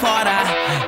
Fora.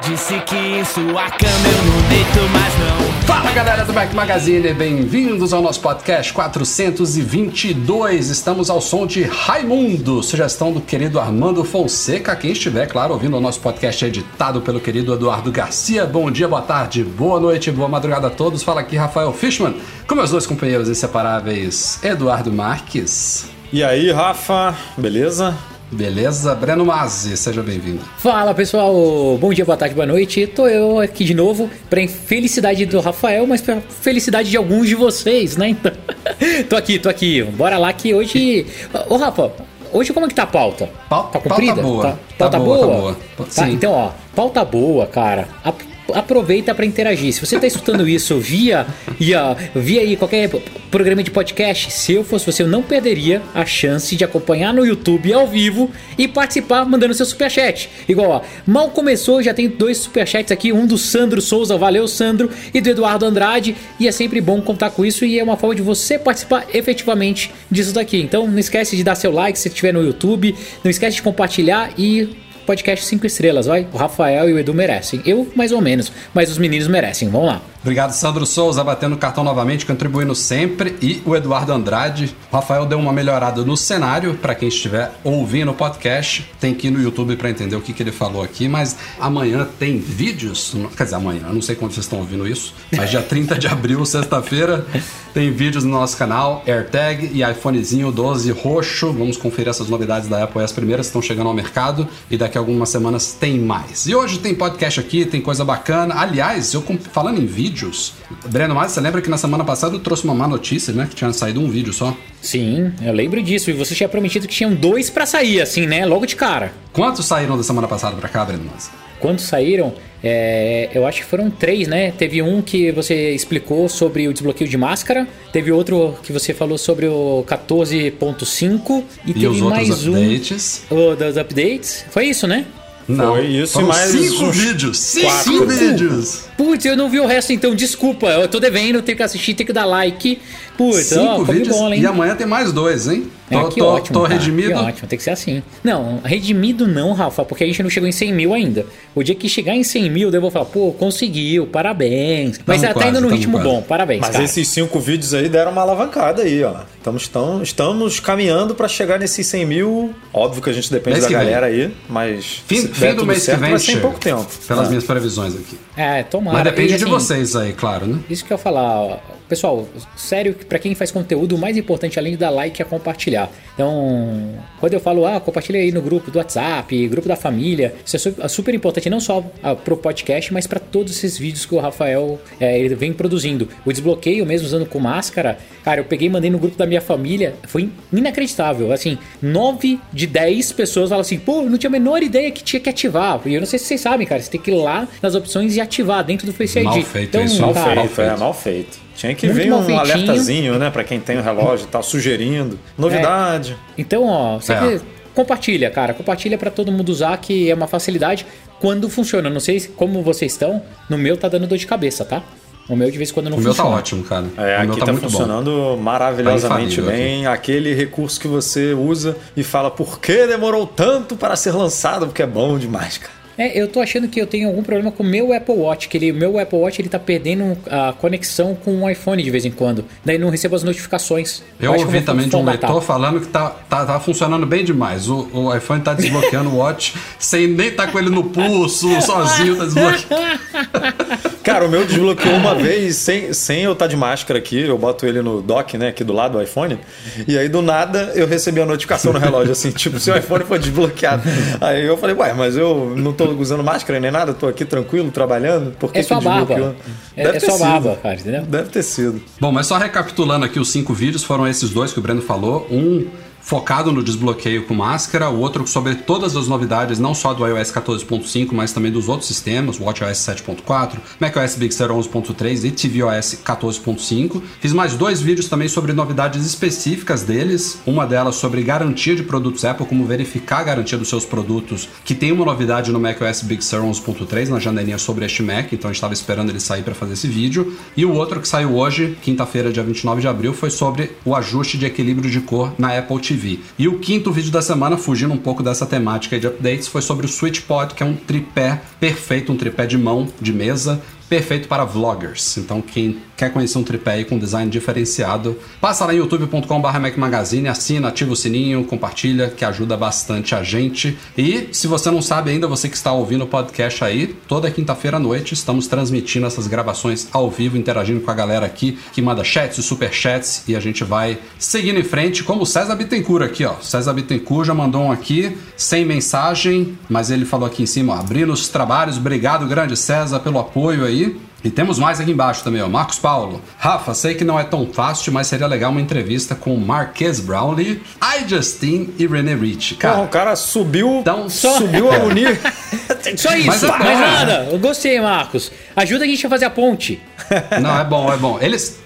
Disse que em sua cama eu não deito mais não. Fala galera do Mac Magazine, bem-vindos ao nosso podcast 422. Estamos ao som de Raimundo, sugestão do querido Armando Fonseca. Quem estiver, claro, ouvindo o nosso podcast editado pelo querido Eduardo Garcia. Bom dia, boa tarde, boa noite, boa madrugada a todos. Fala aqui Rafael Fishman, com meus dois companheiros inseparáveis, Eduardo Marques. E aí, Rafa, beleza? Beleza? Breno Mazzi, seja bem-vindo. Fala pessoal, bom dia, boa tarde, boa noite. Tô eu aqui de novo pra felicidade do Rafael, mas pra felicidade de alguns de vocês, né? Então, tô aqui, tô aqui. Bora lá que hoje. Ô Rafa, hoje como é que tá a pauta? Pau- tá comprida? pauta boa. Tá, Tá pauta boa, boa? tá boa. Tá, Sim. então ó, pauta boa, cara. A- Aproveita pra interagir. Se você tá escutando isso via, via, via qualquer programa de podcast, se eu fosse você, eu não perderia a chance de acompanhar no YouTube ao vivo e participar mandando seu superchat. Igual, ó, mal começou, já tem dois superchats aqui, um do Sandro Souza, valeu Sandro, e do Eduardo Andrade, e é sempre bom contar com isso e é uma forma de você participar efetivamente disso daqui. Então não esquece de dar seu like se estiver no YouTube, não esquece de compartilhar e podcast 5 estrelas, vai? O Rafael e o Edu merecem. Eu, mais ou menos, mas os meninos merecem. Vamos lá. Obrigado, Sandro Souza, batendo o cartão novamente, contribuindo sempre. E o Eduardo Andrade. O Rafael deu uma melhorada no cenário. Para quem estiver ouvindo o podcast, tem que ir no YouTube para entender o que, que ele falou aqui. Mas amanhã tem vídeos. Quer dizer, amanhã, eu não sei quando vocês estão ouvindo isso. Mas dia 30 de abril, sexta-feira, tem vídeos no nosso canal. AirTag e iPhonezinho 12 roxo. Vamos conferir essas novidades da Apple. As primeiras estão chegando ao mercado. E daqui a algumas semanas tem mais. E hoje tem podcast aqui, tem coisa bacana. Aliás, eu falando em vídeos, Breno Mas, você lembra que na semana passada eu trouxe uma má notícia, né? Que tinha saído um vídeo só. Sim, eu lembro disso. E você tinha prometido que tinham dois pra sair, assim, né? Logo de cara. Quantos saíram da semana passada pra cá, Breno Mas? Quantos saíram? É, eu acho que foram três, né? Teve um que você explicou sobre o desbloqueio de máscara, teve outro que você falou sobre o 14.5 e, E teve os outros mais updates? um o das updates. Foi isso, né? Não. Foi isso Foram e mais cinco uns vídeos. Cinco quatro. vídeos. Putz, eu não vi o resto, então desculpa. Eu tô devendo, tenho que assistir, tenho que dar like. Putz, Cinco ó, vídeos. bola, hein? e amanhã tem mais dois, hein? É, tô que tô- ótimo, tô redimido. Que ótimo, tem que ser assim. Não, redimido não, Rafa, porque a gente não chegou em 100 mil ainda. O dia que chegar em 100 mil, daí eu vou falar, pô, conseguiu, parabéns. Mas Tamo tá quase, indo no ritmo quase. bom, parabéns, Mas cara. esses cinco vídeos aí deram uma alavancada aí, ó. Estamos, tão, estamos caminhando pra chegar nesses 100 mil. Óbvio que a gente depende Mês da que vem. galera aí, mas Fim, fim do mês certo, que vem vai ser em pouco tempo. Pelas Ah. minhas previsões aqui. É, tomara. Mas depende E, de assim, vocês aí, claro, né? Isso que eu ia falar, ó. Pessoal, sério, pra quem faz conteúdo, o mais importante além de dar like é compartilhar. Então, quando eu falo, ah, compartilha aí no grupo do WhatsApp, grupo da família, isso é é super importante não só ah, pro podcast, mas pra todos esses vídeos que o Rafael é, ele vem produzindo. O desbloqueio, mesmo usando com máscara, cara, eu peguei e mandei no grupo da minha família, foi inacreditável. Assim, 9 de 10 pessoas falam assim, pô, eu não tinha a menor ideia que tinha que ativar. E eu não sei se vocês sabem, cara, você tem que ir lá nas opções e ativar dentro do Face ID. Mal feito então, isso, Mal cara, feito, é, mal feito. Tinha que Muito um alertazinho, né, pra quem tem o relógio e tal, sugerindo. Novidade. Então, ó, você É. compartilha, cara. Compartilha pra todo mundo usar, que é uma facilidade quando funciona. Não sei como vocês estão. No meu tá dando dor de cabeça, tá? O meu de vez em quando não O meu tá funciona. ótimo, cara. É, o aqui meu tá, tá, muito bom. funcionando maravilhosamente Tá bem. Aquele recurso que você usa e fala por que demorou tanto para ser lançado, porque é bom demais, cara. É, eu tô achando que eu tenho algum problema com o meu Apple Watch, que ele, o meu Apple Watch ele tá perdendo a conexão com o iPhone de vez em quando. Daí não recebo as notificações. Eu que ouvi também de um leitor falando que tá, tá, tá funcionando bem demais. O, o iPhone tá desbloqueando o Watch sem nem tá com ele no pulso, sozinho, tá desbloqueando. Cara, o meu desbloqueou uma vez sem, sem eu estar de máscara aqui. Eu boto ele no dock, né, aqui do lado do iPhone. E aí, do nada, eu recebi a notificação no relógio, assim, tipo, seu iPhone foi desbloqueado. Aí eu falei, ué, mas eu não tô usando máscara nem nada, tô aqui tranquilo, trabalhando. Por que É que só desbloqueou? barba. É- Deve é ter só sido. barba, cara, entendeu? Deve ter sido. Bom, mas só recapitulando aqui os cinco vídeos, foram esses dois que o Breno falou. Um focado no desbloqueio com máscara, o outro sobre todas as novidades, não só do iOS 14.5, mas também dos outros sistemas, WatchOS 7.4, macOS Big Sur 11.3 e tvOS 14.5. Fiz mais dois vídeos também sobre novidades específicas deles, uma delas sobre garantia de produtos Apple, como verificar a garantia dos seus produtos, que tem uma novidade no macOS Big Sur 11.3, na janelinha sobre este Mac, então a gente estava esperando ele sair para fazer esse vídeo. E o outro que saiu hoje, quinta-feira, dia 29 de abril, foi sobre o ajuste de equilíbrio de cor na Apple TV. E o quinto vídeo da semana, fugindo um pouco dessa temática de updates, foi sobre o SwitchPod, que é um tripé perfeito, um tripé de mão, de mesa, perfeito para vloggers. Então, quem quer conhecer um tripé aí com design diferenciado, passa lá em youtube.com.br Magazine, assina, ativa o sininho, compartilha, que ajuda bastante a gente. E se você não sabe ainda, você que está ouvindo o podcast aí, toda quinta-feira à noite estamos transmitindo essas gravações ao vivo, interagindo com a galera aqui que manda chats e superchats e a gente vai seguindo em frente, como o César Bittencourt aqui, ó. César Bittencourt já mandou um aqui, sem mensagem, mas ele falou aqui em cima, ó, abrindo os trabalhos. Obrigado, grande César, pelo apoio aí. E temos mais aqui embaixo também, ó. Marcos Paulo. Rafa, sei que não é tão fácil, mas seria legal uma entrevista com Marques Brownlee, I Justine e René Rich. Porra, Cara, o cara subiu, Então- subiu a unir. Só isso, Mas é bom. nada. Eu gostei, Marcos. Ajuda a gente a fazer a ponte. não, é bom, é bom. Eles,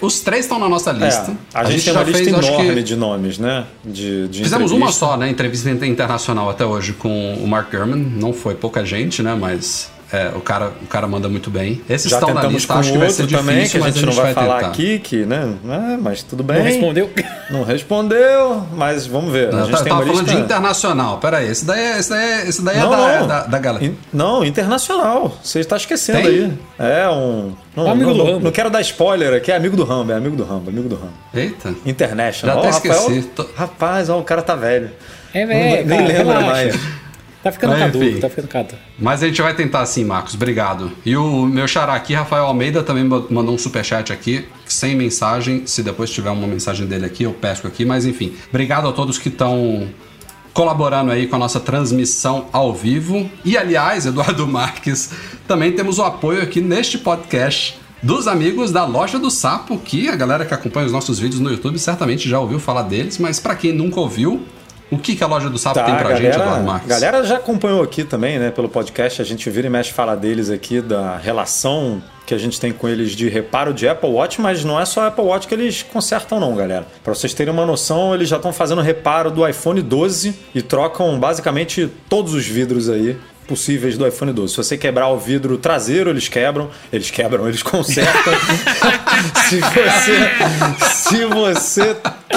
os três estão na nossa É, lista. a, gente, tem uma lista fez, enorme que- de nomes, né? De, de Fizemos uma só, né? Entrevista inter- internacional até hoje com o Mark Gurman. Não foi pouca gente, né? Mas é, o, cara, o cara manda muito bem. Esses Já estão na lista, acho que vai ser outro difícil, também, que a mas gente não vai, falar tentar. aqui, que, né? É, mas tudo bem. Não respondeu? Não respondeu, mas vamos ver. Não, a eu gente tava tem uma falando lista... de internacional. Pera aí, esse daí é, esse daí é, esse daí é Não, da, não. é da, da galera. In- Não, internacional. Você está esquecendo Tem? aí. É um. Não, Amigo não, do não- Rambo. não quero dar spoiler aqui, é amigo do Rambo, é amigo do Rambo, amigo do Rambo. Eita. International. Já até Rafael- esqueci. Tô- Rapaz, ó, o cara tá velho. É, velho. nem lembra mais. Tá ficando Mas, caduco, enfim. tá ficando caduco. Mas a gente vai tentar sim, Marcos. Obrigado. E o meu xará aqui, Rafael Almeida, também ma- mandou um superchat aqui, sem mensagem. Se depois tiver uma mensagem dele aqui, eu pesco aqui. Mas enfim, obrigado a todos que estão colaborando aí com a nossa transmissão ao vivo. E aliás, Eduardo Marques, também temos o apoio aqui neste podcast dos amigos da Loja do Sapo, que a galera que acompanha os nossos vídeos no YouTube certamente já ouviu falar deles, mas para quem nunca ouviu, o que, que a Loja do Sapo tem pra gente, Eduardo galera, Marques? galera já acompanhou aqui também, né, pelo podcast. A gente vira e mexe fala deles aqui, da relação que a gente tem com eles de reparo de Apple Watch, mas não é só Apple Watch que eles consertam, não, galera. Para vocês terem uma noção, eles já estão fazendo reparo do iPhone 12 e trocam basicamente todos os vidros aí possíveis do iPhone 12. Se você quebrar o vidro traseiro, eles quebram. Eles quebram, eles consertam. se você se você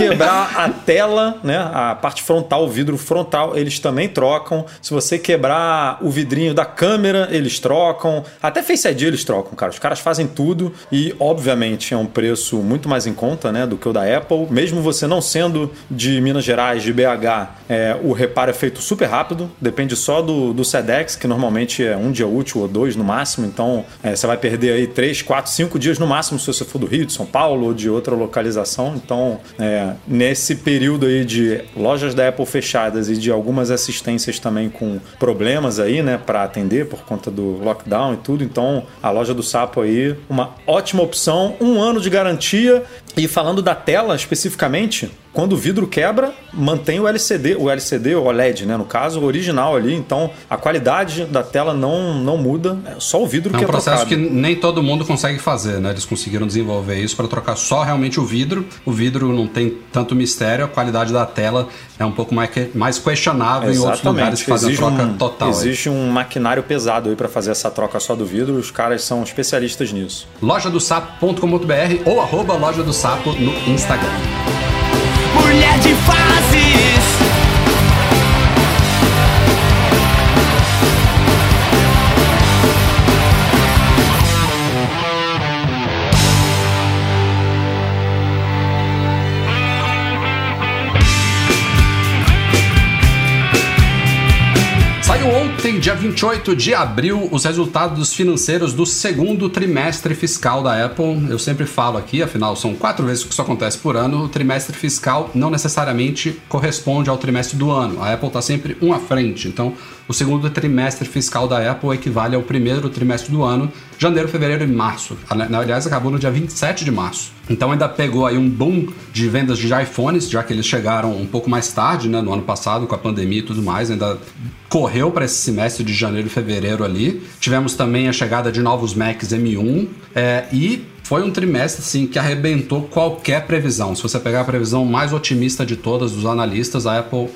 quebrar a tela, né, a parte frontal, o vidro frontal, eles também trocam. Se você quebrar o vidrinho da câmera, eles trocam. Até Face ID eles trocam, cara. Os caras fazem tudo e, obviamente, é um preço muito mais em conta, né, do que o da Apple. Mesmo você não sendo de Minas Gerais, de BH, é, o reparo é feito super rápido. Depende só do, do SEDEX, que normalmente é um dia útil ou dois no máximo. Então, é, você vai perder aí três, quatro, cinco dias no máximo se você for do Rio, de São Paulo ou de outra localização. Então, é, nesse período aí de lojas da Apple fechadas e de algumas assistências também com problemas aí, né, para atender por conta do lockdown e tudo. Então, a loja do Sapo aí, uma ótima opção, um ano de garantia. E falando da tela especificamente, quando o vidro quebra, mantém o LCD, o LCD, o OLED, né, no caso, o original ali. Então, a qualidade da tela não, não muda, é só o vidro É que um é processo trocado. que nem todo mundo consegue fazer, né? Eles conseguiram desenvolver isso para trocar só realmente o vidro. O vidro não tem tanto mistério, a qualidade da tela é um pouco mais, mais questionável em outros lugares que fazem a troca um, total. aí. Existe um maquinário pesado aí para fazer essa troca só do vidro. Os caras são especialistas nisso. Lojadosapo.com.br ou arroba loja do sapo no Instagram. Mulher de fases. Ontem, dia 28 de abril, os resultados financeiros do segundo trimestre fiscal da Apple. Eu sempre falo aqui, afinal são quatro vezes que isso acontece por ano. O trimestre fiscal não necessariamente corresponde ao trimestre do ano. A Apple está sempre um à frente. Então, o segundo trimestre fiscal da Apple equivale ao primeiro trimestre do ano, janeiro, fevereiro e março. Aliás, acabou no dia 27 de março. Então ainda pegou aí um boom de vendas de iPhones, já que eles chegaram um pouco mais tarde, né, no ano passado, com a pandemia e tudo mais, ainda correu para esse semestre de janeiro e fevereiro ali. Tivemos também a chegada de novos Macs M1 é, e foi um trimestre assim, que arrebentou qualquer previsão. Se você pegar a previsão mais otimista de todas dos analistas, a Apple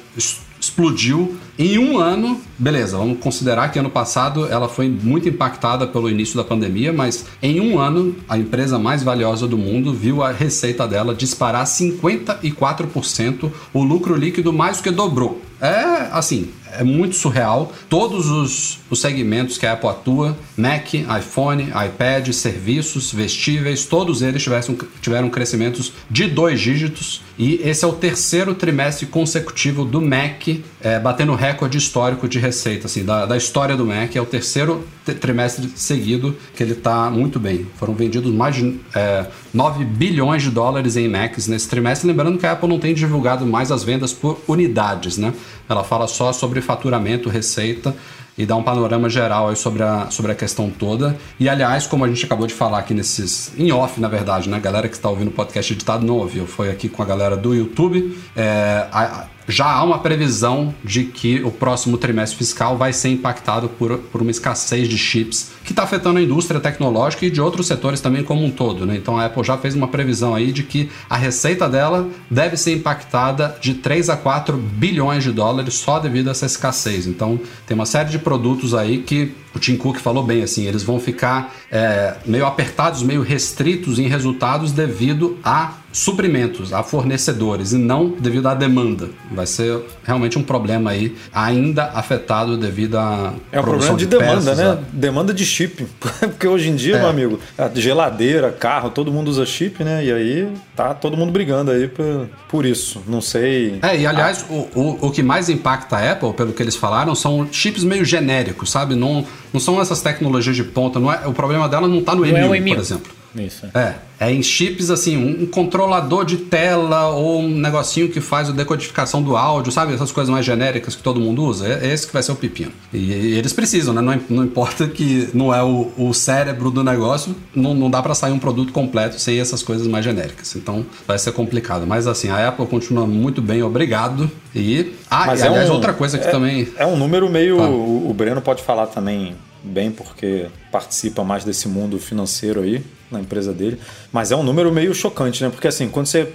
explodiu em um ano. Beleza, vamos considerar que ano passado ela foi muito impactada pelo início da pandemia, mas em um ano a empresa mais valiosa do mundo viu a receita dela disparar 54%, o lucro líquido mais que dobrou. É assim, é muito surreal. Todos os, os segmentos que a Apple atua, Mac, iPhone, iPad, serviços, vestíveis, todos eles tivessem, tiveram crescimentos de dois dígitos. E esse é o terceiro trimestre consecutivo do Mac, é, batendo recorde histórico de receita, assim, da, da história do Mac. É o terceiro trimestre seguido que ele está muito bem. Foram vendidos mais de é, 9 bilhões de dólares em Macs nesse trimestre. Lembrando que a Apple não tem divulgado mais as vendas por unidades, né? Ela fala só sobre faturamento, receita e dá um panorama geral aí sobre a, sobre a questão toda. E aliás, como a gente acabou de falar aqui nesses. em off, na verdade, né? A galera que está ouvindo o podcast editado não ouviu. Foi aqui com a galera do YouTube. É, a, já há uma previsão de que o próximo trimestre fiscal vai ser impactado por, por uma escassez de chips que está afetando a indústria tecnológica e de outros setores também como um todo. Né? Então a Apple já fez uma previsão aí de que a receita dela deve ser impactada de 3 a 4 bilhões de dólares só devido a essa escassez. Então tem uma série de produtos aí que o Tim Cook falou bem assim, eles vão ficar é, meio apertados, meio restritos em resultados devido a suprimentos, a fornecedores e não devido à demanda. Vai ser realmente um problema aí, ainda afetado devido a é um problema de, de demanda, peças, né? É. Demanda de chip, porque hoje em dia, é. meu amigo, geladeira, carro, todo mundo usa chip, né? E aí tá todo mundo brigando aí por, por isso. Não sei. É e aliás, ah. o, o, o que mais impacta a Apple, pelo que eles falaram, são chips meio genéricos, sabe? Não não são essas tecnologias de ponta. Não é, o problema dela não está no não M1, é por exemplo. Isso. É. É em chips assim, um controlador de tela ou um negocinho que faz a decodificação do áudio, sabe? Essas coisas mais genéricas que todo mundo usa. É, esse que vai ser o pepino. E, e eles precisam, né? Não, não, importa que não é o, o cérebro do negócio, não, não dá para sair um produto completo sem essas coisas mais genéricas. Então vai ser complicado. Mas assim, a Apple continua muito bem, obrigado. E. Ah, Mas e, é aliás, um, outra coisa que é, também. É um número meio. Ah. O Breno pode falar também bem, porque participa mais desse mundo financeiro aí na empresa dele. Mas é um número meio chocante, né? Porque assim, quando você.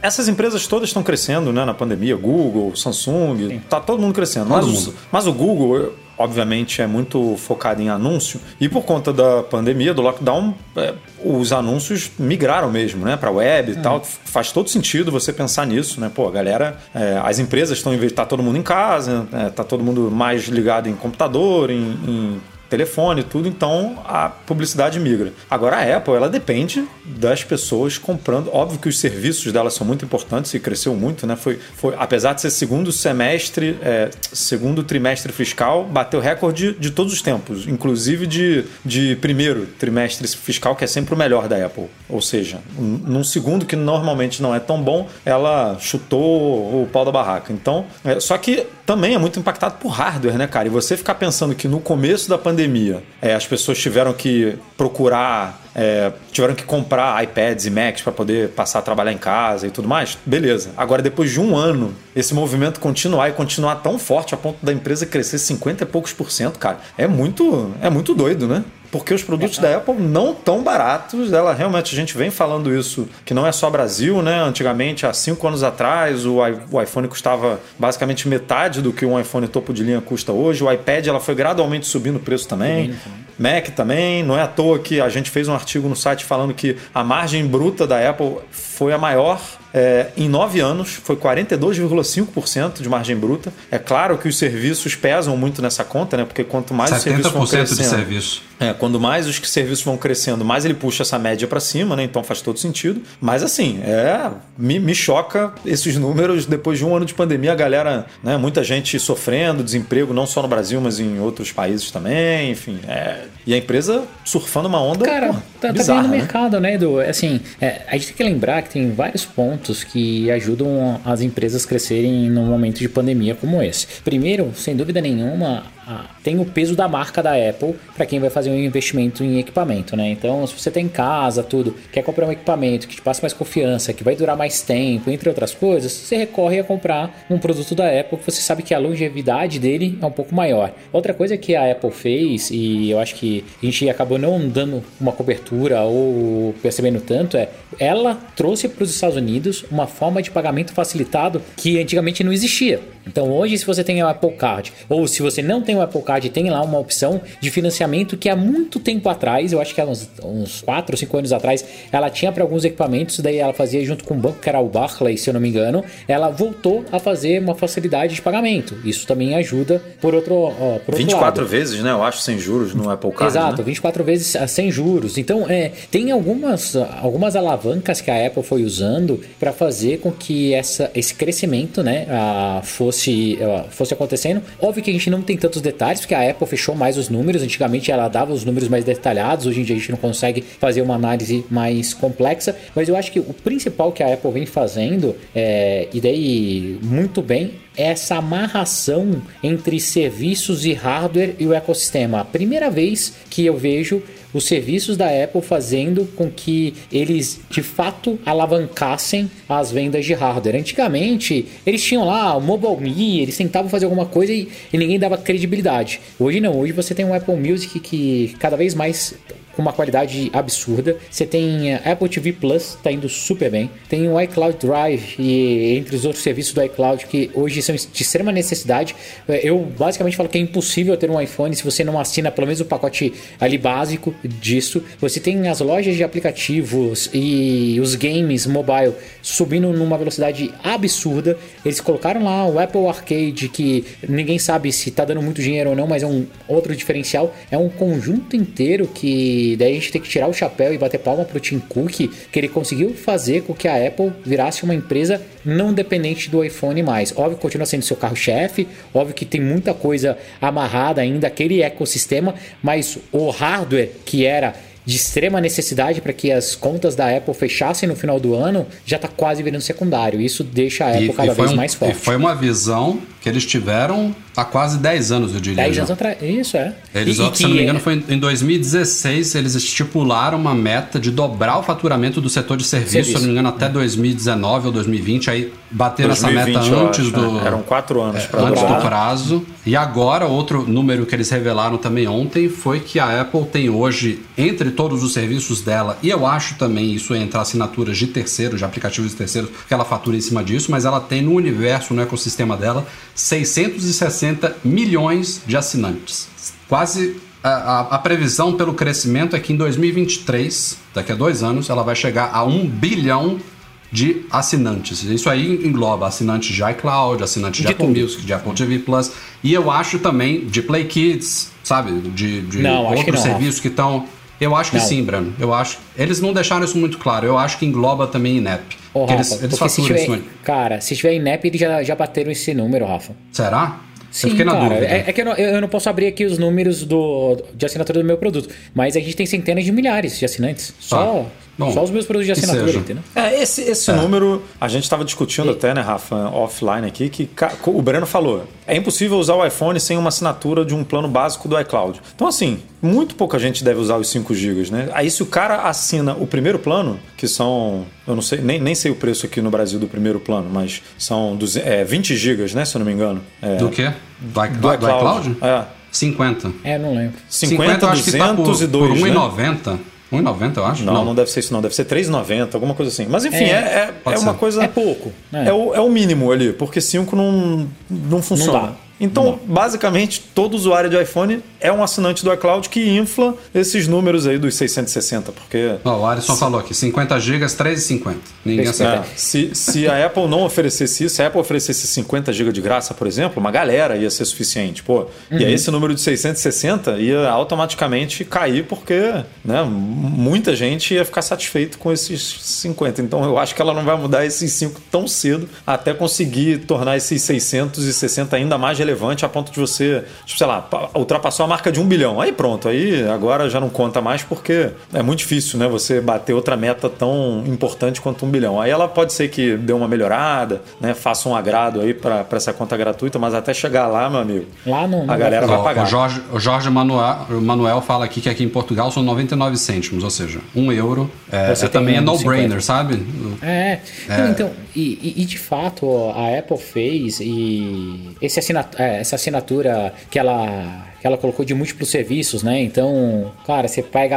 Essas empresas todas estão crescendo, né? Na pandemia, Google, Samsung, Sim. tá todo mundo crescendo. Todo mas, mundo. mas o Google, obviamente, é muito focado em anúncio. E por conta da pandemia, do lockdown, é, os anúncios migraram mesmo, né? Para web e é. tal. Faz todo sentido você pensar nisso, né? Pô, a galera, é, as empresas estão, tá todo mundo em casa, é, tá todo mundo mais ligado em computador, em, em telefone, tudo, então a publicidade migra. Agora a Apple, ela depende das pessoas comprando. Óbvio que os serviços dela são muito importantes e cresceu muito, né? Foi, foi apesar de ser segundo semestre, é, segundo trimestre fiscal, bateu recorde de todos os tempos, inclusive de, de primeiro trimestre fiscal, que é sempre o melhor da Apple. Ou seja, num segundo que normalmente não é tão bom, ela chutou o pau da barraca. Então, é, só que também é muito impactado por hardware, né, cara? E você ficar pensando que no começo da pandemia é, as pessoas tiveram que procurar, é, tiveram que comprar iPads e Macs para poder passar a trabalhar em casa e tudo mais, beleza. Agora, depois de um ano, esse movimento continuar e continuar tão forte a ponto da empresa crescer 50 e poucos por cento, cara, é muito, é muito doido, né? Porque os produtos da Apple não tão baratos. Ela realmente a gente vem falando isso que não é só Brasil, né? Antigamente, há cinco anos atrás, o, iPhone custava basicamente metade do que um iPhone topo de linha custa hoje. O iPad ela foi gradualmente subindo o preço também. Mac também. Não é à toa que a gente fez um artigo no site falando que a margem bruta da Apple foi a maior é, em nove anos, foi 42,5% de margem bruta. É claro que os serviços pesam muito nessa conta, né? Porque quanto mais os serviços vão 70% de crescendo, serviço. é, quando mais os serviços vão crescendo, mais ele puxa essa média para cima, né? Então faz todo sentido. Mas assim, é me, me choca esses números depois de um ano de pandemia, a galera, né? Muita gente sofrendo, desemprego não só no Brasil, mas em outros países também, enfim. é, e a empresa surfando uma onda Cara, pô, tá, tá bizarra, bem no né? mercado, né, Edu? Assim, é, a gente tem que lembrar que tem vários pontos que ajudam as empresas crescerem num momento de pandemia como esse. Primeiro, sem dúvida nenhuma, a- tem o peso da marca da Apple para quem vai fazer um investimento em equipamento, né? Então, se você tem em casa, tudo, quer comprar um equipamento que te passe mais confiança, que vai durar mais tempo, entre outras coisas, você recorre a comprar um produto da Apple que você sabe que a longevidade dele é um pouco maior. Outra coisa que a Apple fez, e eu acho que a gente acabou não dando uma cobertura ou percebendo tanto, é ela trouxe para os Estados Unidos uma forma de pagamento facilitado que antigamente não existia. Então hoje, se você tem o Apple Card, ou se você não tem o Apple Card, tem lá uma opção de financiamento que há muito tempo atrás, eu acho que há uns, uns 4 ou 5 anos atrás, ela tinha para alguns equipamentos, daí ela fazia junto com o banco, que era o Barclays, se eu não me engano, ela voltou a fazer uma facilidade de pagamento. Isso também ajuda por outro, ó, por outro 24 lado. vezes, né? Eu acho, sem juros no Apple Card. Exato, né? 24 vezes ah, sem juros. Então, é, tem algumas, algumas alavancas que a Apple foi usando para fazer com que essa, esse crescimento né, ah, fosse, ah, fosse acontecendo. Óbvio que a gente não tem tantos detalhes, porque a Apple fechou mais os números. Antigamente ela dava os números mais detalhados, hoje em dia a gente não consegue fazer uma análise mais complexa. Mas eu acho que o principal que a Apple vem fazendo, é, e daí muito bem, é essa amarração entre serviços e hardware e o ecossistema. A primeira vez que eu vejo os serviços da Apple fazendo com que eles de fato alavancassem as vendas de hardware. Antigamente, eles tinham lá o Mobile Me, eles tentavam fazer alguma coisa e, e ninguém dava credibilidade. Hoje não, hoje você tem um Apple Music que cada vez mais com uma qualidade absurda. Você tem a Apple TV Plus, tá indo super bem. Tem o iCloud Drive e entre os outros serviços do iCloud que hoje são de extrema necessidade. Eu basicamente falo que é impossível ter um iPhone se você não assina pelo menos o pacote ali básico disso. Você tem as lojas de aplicativos e os games mobile subindo numa velocidade absurda. Eles colocaram lá o Apple Arcade que ninguém sabe se tá dando muito dinheiro ou não, mas é um outro diferencial. É um conjunto inteiro que daí a gente tem que tirar o chapéu e bater palma pro Tim Cook, que ele conseguiu fazer com que a Apple virasse uma empresa não dependente do iPhone mais. Óbvio que continua sendo seu carro-chefe, óbvio que tem muita coisa amarrada ainda, aquele ecossistema, mas o hardware que era de extrema necessidade para que as contas da Apple fechassem no final do ano, já está quase virando secundário. Isso deixa a Apple cada foi vez um- mais forte. E foi uma visão que eles tiveram há quase 10 anos, eu diria. 10 já. anos atrás. Isso, é. Eles, E- e se eu não me engano, foi em em 2016, eles estipularam uma meta de dobrar o faturamento do setor de serviço, Serviço. se eu não me engano, até 2019 ou 2020. Aí bateram essa meta 2020, antes acho, do. né? Eram quatro anos para antes do dobrar. prazo. E agora, outro número que eles revelaram também ontem foi que a Apple tem hoje, entre todos os serviços dela, e eu acho também isso entre assinaturas de terceiros, de aplicativos de terceiros, que ela fatura em cima disso, mas ela tem no universo, no ecossistema dela, 660 milhões de assinantes. Quase. A, a- a previsão pelo crescimento é que em 2023, daqui a dois anos, ela vai chegar a um bilhão de assinantes. Isso aí engloba assinantes de iCloud, assinantes de, De Apple tudo. Music, de Apple TV Plus. E eu acho também de Play Kids, sabe? De, de Não, outros não, serviços que estão. Eu acho que sim, Breno. Eu acho. Eles não deixaram isso muito claro. Eu acho que engloba também INEP. Ô, Rafa, eles, eles faturam tiver, isso. cara, se tiver INEP, eles já, já bateram esse número, Rafa. Será? Sim, eu fiquei na cara. dúvida. É, é que eu não, eu não posso abrir aqui os números do, de assinatura do meu produto, mas a gente tem centenas de milhares de assinantes. Só, Bom, só os meus produtos de assinatura, entendeu? É, esse, esse número, a gente estava discutindo até, né, Rafa, offline aqui, que o Breno falou: é impossível usar o iPhone sem uma assinatura de um plano básico do iCloud. Então, assim, muito pouca gente deve usar os 5 GB, né? Aí, se o cara assina o primeiro plano, que são, eu não sei, nem, nem sei o preço aqui no Brasil do primeiro plano, mas são 200, é, 20 GB, né, se eu não me engano. É, Do quê? Do, iCloud? do do iCloud. iCloud? É. 50. É, não lembro. 50, eu acho que tá por, 202, por né? 1,90. 1,90 eu acho. Não, não, deve ser isso, não. Deve ser 3,90, alguma coisa assim. Mas enfim, É, é, é, é uma coisa. É pouco, né? É, o, é o mínimo ali, porque 5 não, não funciona. dá. Então, Não basicamente, todo usuário de iPhone é um assinante do iCloud que infla esses números aí dos 660, porque... Ó, o Alisson falou aqui, 50 GB, 3,50. Ninguém acertou. É, se, se a Apple não oferecesse isso, se a Apple oferecesse 50 GB de graça, por exemplo, uma galera ia ser suficiente. Pô, E aí esse número de 660 ia automaticamente cair porque né, muita gente ia ficar satisfeito com esses 50. Então eu acho que ela não vai mudar esses 5 tão cedo até conseguir tornar esses 660 ainda mais relevante a ponto de você, tipo, sei lá, ultrapassou a marca de um bilhão. Aí pronto, aí agora já não conta mais porque é muito difícil, né? Você bater outra meta tão importante quanto um bilhão. Aí ela pode ser que dê uma melhorada, né? Faça um agrado aí para essa conta gratuita, mas até chegar lá, meu amigo, Lá não- não a galera vai pagar. O Jorge, o Jorge Manuel, Manuel fala aqui que aqui em Portugal são 99 cêntimos, ou seja, um euro. É, Você é também é no-brainer, 50. sabe? É, Não, então, e, e- e de fato a Apple fez e esse assinat- é, essa assinatura que ela, que ela colocou de múltiplos serviços, né? Então, cara, você pega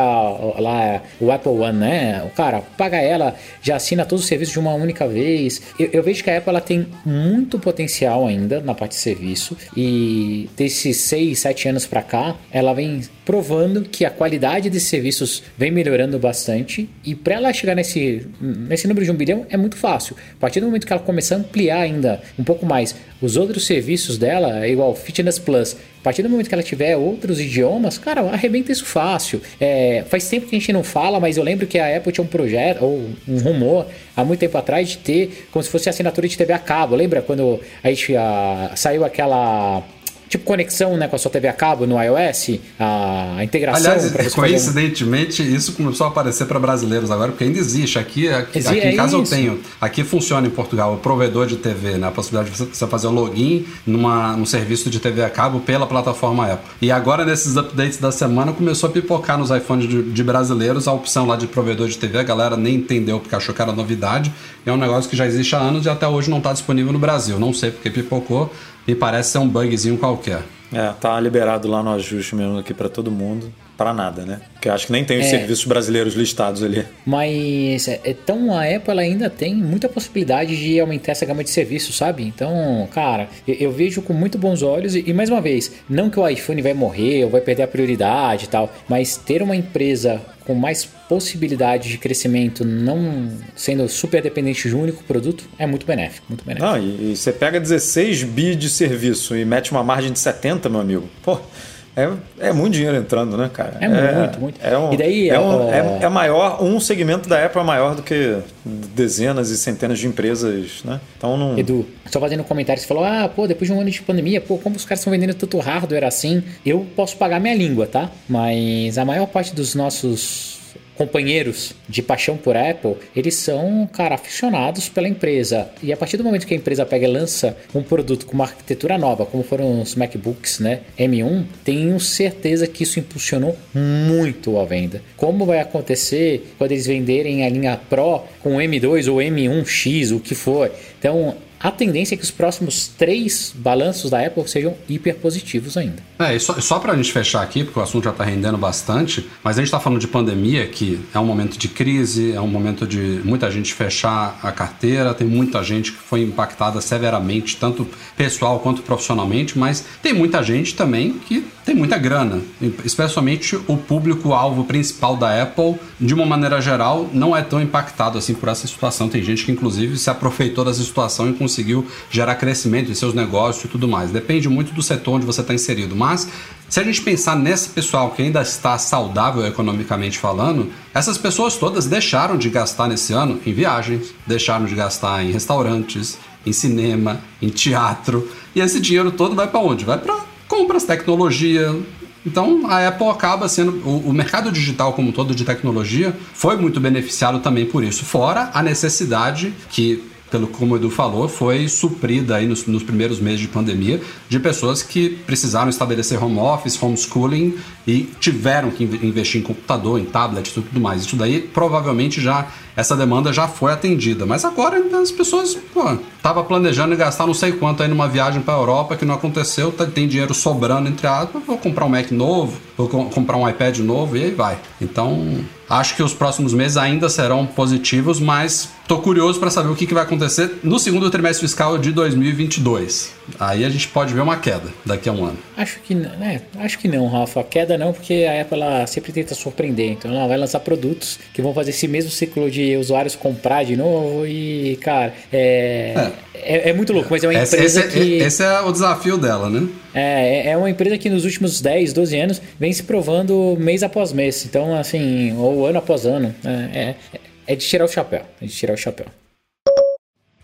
lá o Apple One, né? O cara paga ela, já assina todos os serviços de uma única vez. Eu, eu vejo que a Apple ela tem muito potencial ainda na parte de serviço e desses 6, 7 anos pra cá, ela vem provando que a qualidade desses serviços vem melhorando bastante e para ela chegar nesse, nesse número de um bilhão é muito fácil. A partir do momento que ela começar a ampliar ainda um pouco mais os outros serviços dela, é igual Fitness Plus, a partir do momento que ela tiver outros idiomas, cara, arrebenta isso fácil. É, faz tempo que a gente não fala, mas eu lembro que a Apple tinha um projeto, ou um rumor, há muito tempo atrás, de ter como se fosse assinatura de TV a cabo. Lembra quando a gente ah, saiu aquela. Tipo conexão né, com a sua TV a cabo no iOS, a, integração Aliás, você fazer coincidentemente, isso começou a aparecer para brasileiros agora, porque ainda existe. Aqui, aqui, Exi- aqui em é casa eu isso. tenho. Aqui funciona em Portugal o provedor de TV, né? A possibilidade de você- você fazer o login numa, num serviço de TV a cabo pela plataforma Apple. E agora, nesses updates da semana, começou a pipocar nos iPhones de, de brasileiros a opção lá de provedor de TV. A galera nem entendeu porque achou que era novidade. É um negócio que já existe há anos e até hoje não está disponível no Brasil. Não sei porque pipocou e parece ser um bugzinho qualquer. É, tá liberado lá no ajuste mesmo aqui para todo mundo. Para nada, né? Porque eu acho que nem tem os É. serviços brasileiros listados ali. Mas é, então a Apple ainda tem muita possibilidade de aumentar essa gama de serviços, sabe? Então, cara, eu, eu vejo com muito bons olhos e, e, mais uma vez, não que o iPhone vai morrer ou vai perder a prioridade e tal, mas ter uma empresa com mais possibilidade de crescimento, não sendo super dependente de um único produto, é muito benéfico, muito benéfico. Não, e, e você pega 16 bi de serviço e mete uma margem de 70, meu amigo. Pô, é, é muito dinheiro entrando, né, cara? É muito, muito. É, um, E daí, é, um- ó, é- é maior, um segmento da Apple é maior do que dezenas e centenas de empresas, né? Então não. Edu, só fazendo um comentário, você falou, ah, pô, depois de um ano de pandemia, pô, como os caras estão vendendo tanto hardware assim? Eu posso pagar minha língua, tá? Mas a maior parte dos nossos companheiros de paixão por Apple, eles são, cara, aficionados pela empresa. E a partir do momento que a empresa pega e lança um produto com uma arquitetura nova, como foram os MacBooks, né, M1, tenho certeza que isso impulsionou muito a venda. Como vai acontecer quando eles venderem a linha Pro com M2 ou M1X, o que for? Então, a tendência é que os próximos três balanços da Apple sejam hiper positivos ainda. É, e só, só pra gente fechar aqui, porque o assunto já tá rendendo bastante, mas a gente tá falando de pandemia, que é um momento de crise, é um momento de muita gente fechar a carteira, tem muita gente que foi impactada severamente, tanto pessoal quanto profissionalmente, mas tem muita gente também que tem muita grana, especialmente o público-alvo principal da Apple, de uma maneira geral, não é tão impactado assim por essa situação. Tem gente que, inclusive, se aproveitou dessa situação e conseguiu gerar crescimento em seus negócios e tudo mais. Depende muito do setor onde você está inserido. Mas se a gente pensar nesse pessoal que ainda está saudável economicamente falando, essas pessoas todas deixaram de gastar nesse ano em viagens, deixaram de gastar em restaurantes, em cinema, em teatro. E esse dinheiro todo vai para onde? Vai para compras, tecnologia, então a Apple acaba sendo. O, o, mercado digital como todo de tecnologia foi muito beneficiado também por isso. Fora a necessidade que, pelo como o Edu falou, foi suprida aí nos, nos primeiros meses de pandemia de pessoas que precisaram estabelecer home office, homeschooling e tiveram que investir em computador, em tablet e tudo mais. Isso daí provavelmente já essa demanda já foi atendida. Mas agora as pessoas tava planejando gastar não sei quanto aí numa viagem pra Europa que não aconteceu, tá- tem dinheiro sobrando entre aspas, vou comprar um Mac novo, vou co- comprar um iPad novo e aí vai. Então, acho que os próximos meses ainda serão positivos, mas tô curioso para saber o que, que vai acontecer no segundo trimestre fiscal de 2022. Aí a gente pode ver uma queda daqui a um ano. Acho que, n- né, acho que não, Rafa. Queda não, porque a Apple ela sempre tenta surpreender. Então ela vai lançar produtos que vão fazer esse mesmo ciclo de usuários comprar de novo. E, cara, é, é. é muito louco, mas é uma Esse, empresa esse- que. esse é o desafio dela, né? É, é uma empresa que nos últimos 10, 12 anos vem se provando mês após mês. Então, assim, ou ano após ano. É, é, é de tirar o chapéu. É de tirar o chapéu.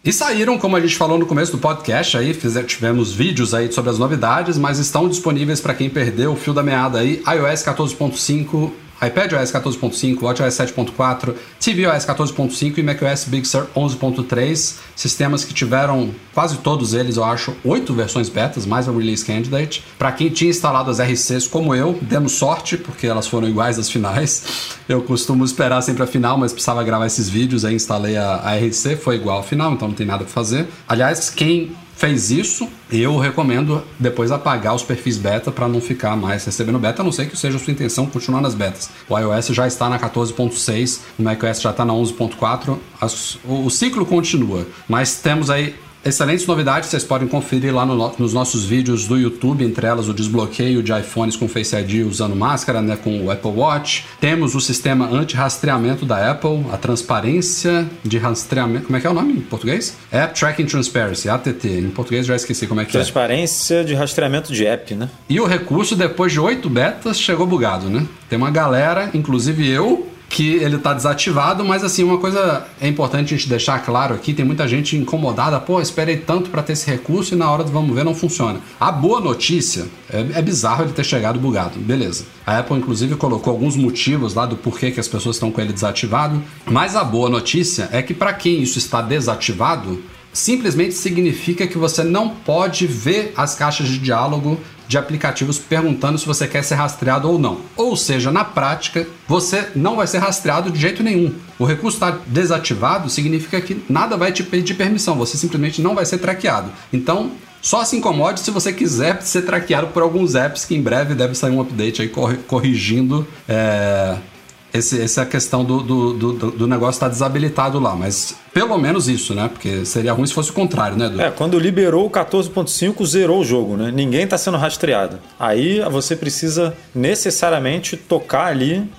E saíram, como a gente falou no começo do podcast, aí fizer- tivemos vídeos aí sobre as novidades, mas estão disponíveis para quem perdeu o fio da meada aí, iOS 14.5, iPadOS 14.5, WatchOS 7.4, tvOS 14.5 e macOS Big Sur 11.3, sistemas que tiveram quase todos eles, eu acho, oito versões betas, mais a Release Candidate. Para quem tinha instalado as RCs como eu, demos sorte, porque elas foram iguais às finais. Eu costumo esperar sempre a final, mas precisava gravar esses vídeos, aí instalei a, a RC, foi igual ao final, então não tem nada para fazer. Aliás, quem fez isso, eu recomendo depois apagar os perfis beta para não ficar mais recebendo beta, a não ser que seja a sua intenção continuar nas betas. O iOS já está na 14.6, o macOS já está na 11.4, as- o, o ciclo continua, mas temos aí excelentes novidades, vocês podem conferir lá no no- nos nossos vídeos do YouTube, entre elas o desbloqueio de iPhones com Face ID usando máscara, né, com o Apple Watch. Temos o sistema anti-rastreamento da Apple, a transparência de rastreamento, como é que é o nome em português? App Tracking Transparency, ATT. Em português já esqueci como é que é. Transparência de rastreamento de app, né? E o recurso, depois de oito betas, chegou bugado, né? Tem uma galera, inclusive eu, que ele tá desativado, mas assim, uma coisa é importante a gente deixar claro aqui, tem muita gente incomodada, pô, esperei tanto para ter esse recurso e na hora do vamos ver não funciona. A boa notícia, é, é bizarro ele ter chegado bugado, beleza. A Apple inclusive colocou alguns motivos lá do porquê que as pessoas estão com ele desativado, mas a boa notícia é que para quem isso está desativado, simplesmente significa que você não pode ver as caixas de diálogo de aplicativos perguntando se você quer ser rastreado ou não. Ou seja, na prática, você não vai ser rastreado de jeito nenhum. O recurso está desativado significa que nada vai te pedir permissão, você simplesmente não vai ser traqueado. Então, só se incomode se você quiser ser traqueado por alguns apps que em breve deve sair um update aí corri- corrigindo é, esse, essa questão do, do, do, do negócio estar desabilitado lá. Mas pelo menos isso, né? Porque seria ruim se fosse o contrário, né, Edu? É, quando liberou o 14.5, zerou o jogo, né? Ninguém está sendo rastreado. Aí você precisa necessariamente tocar ali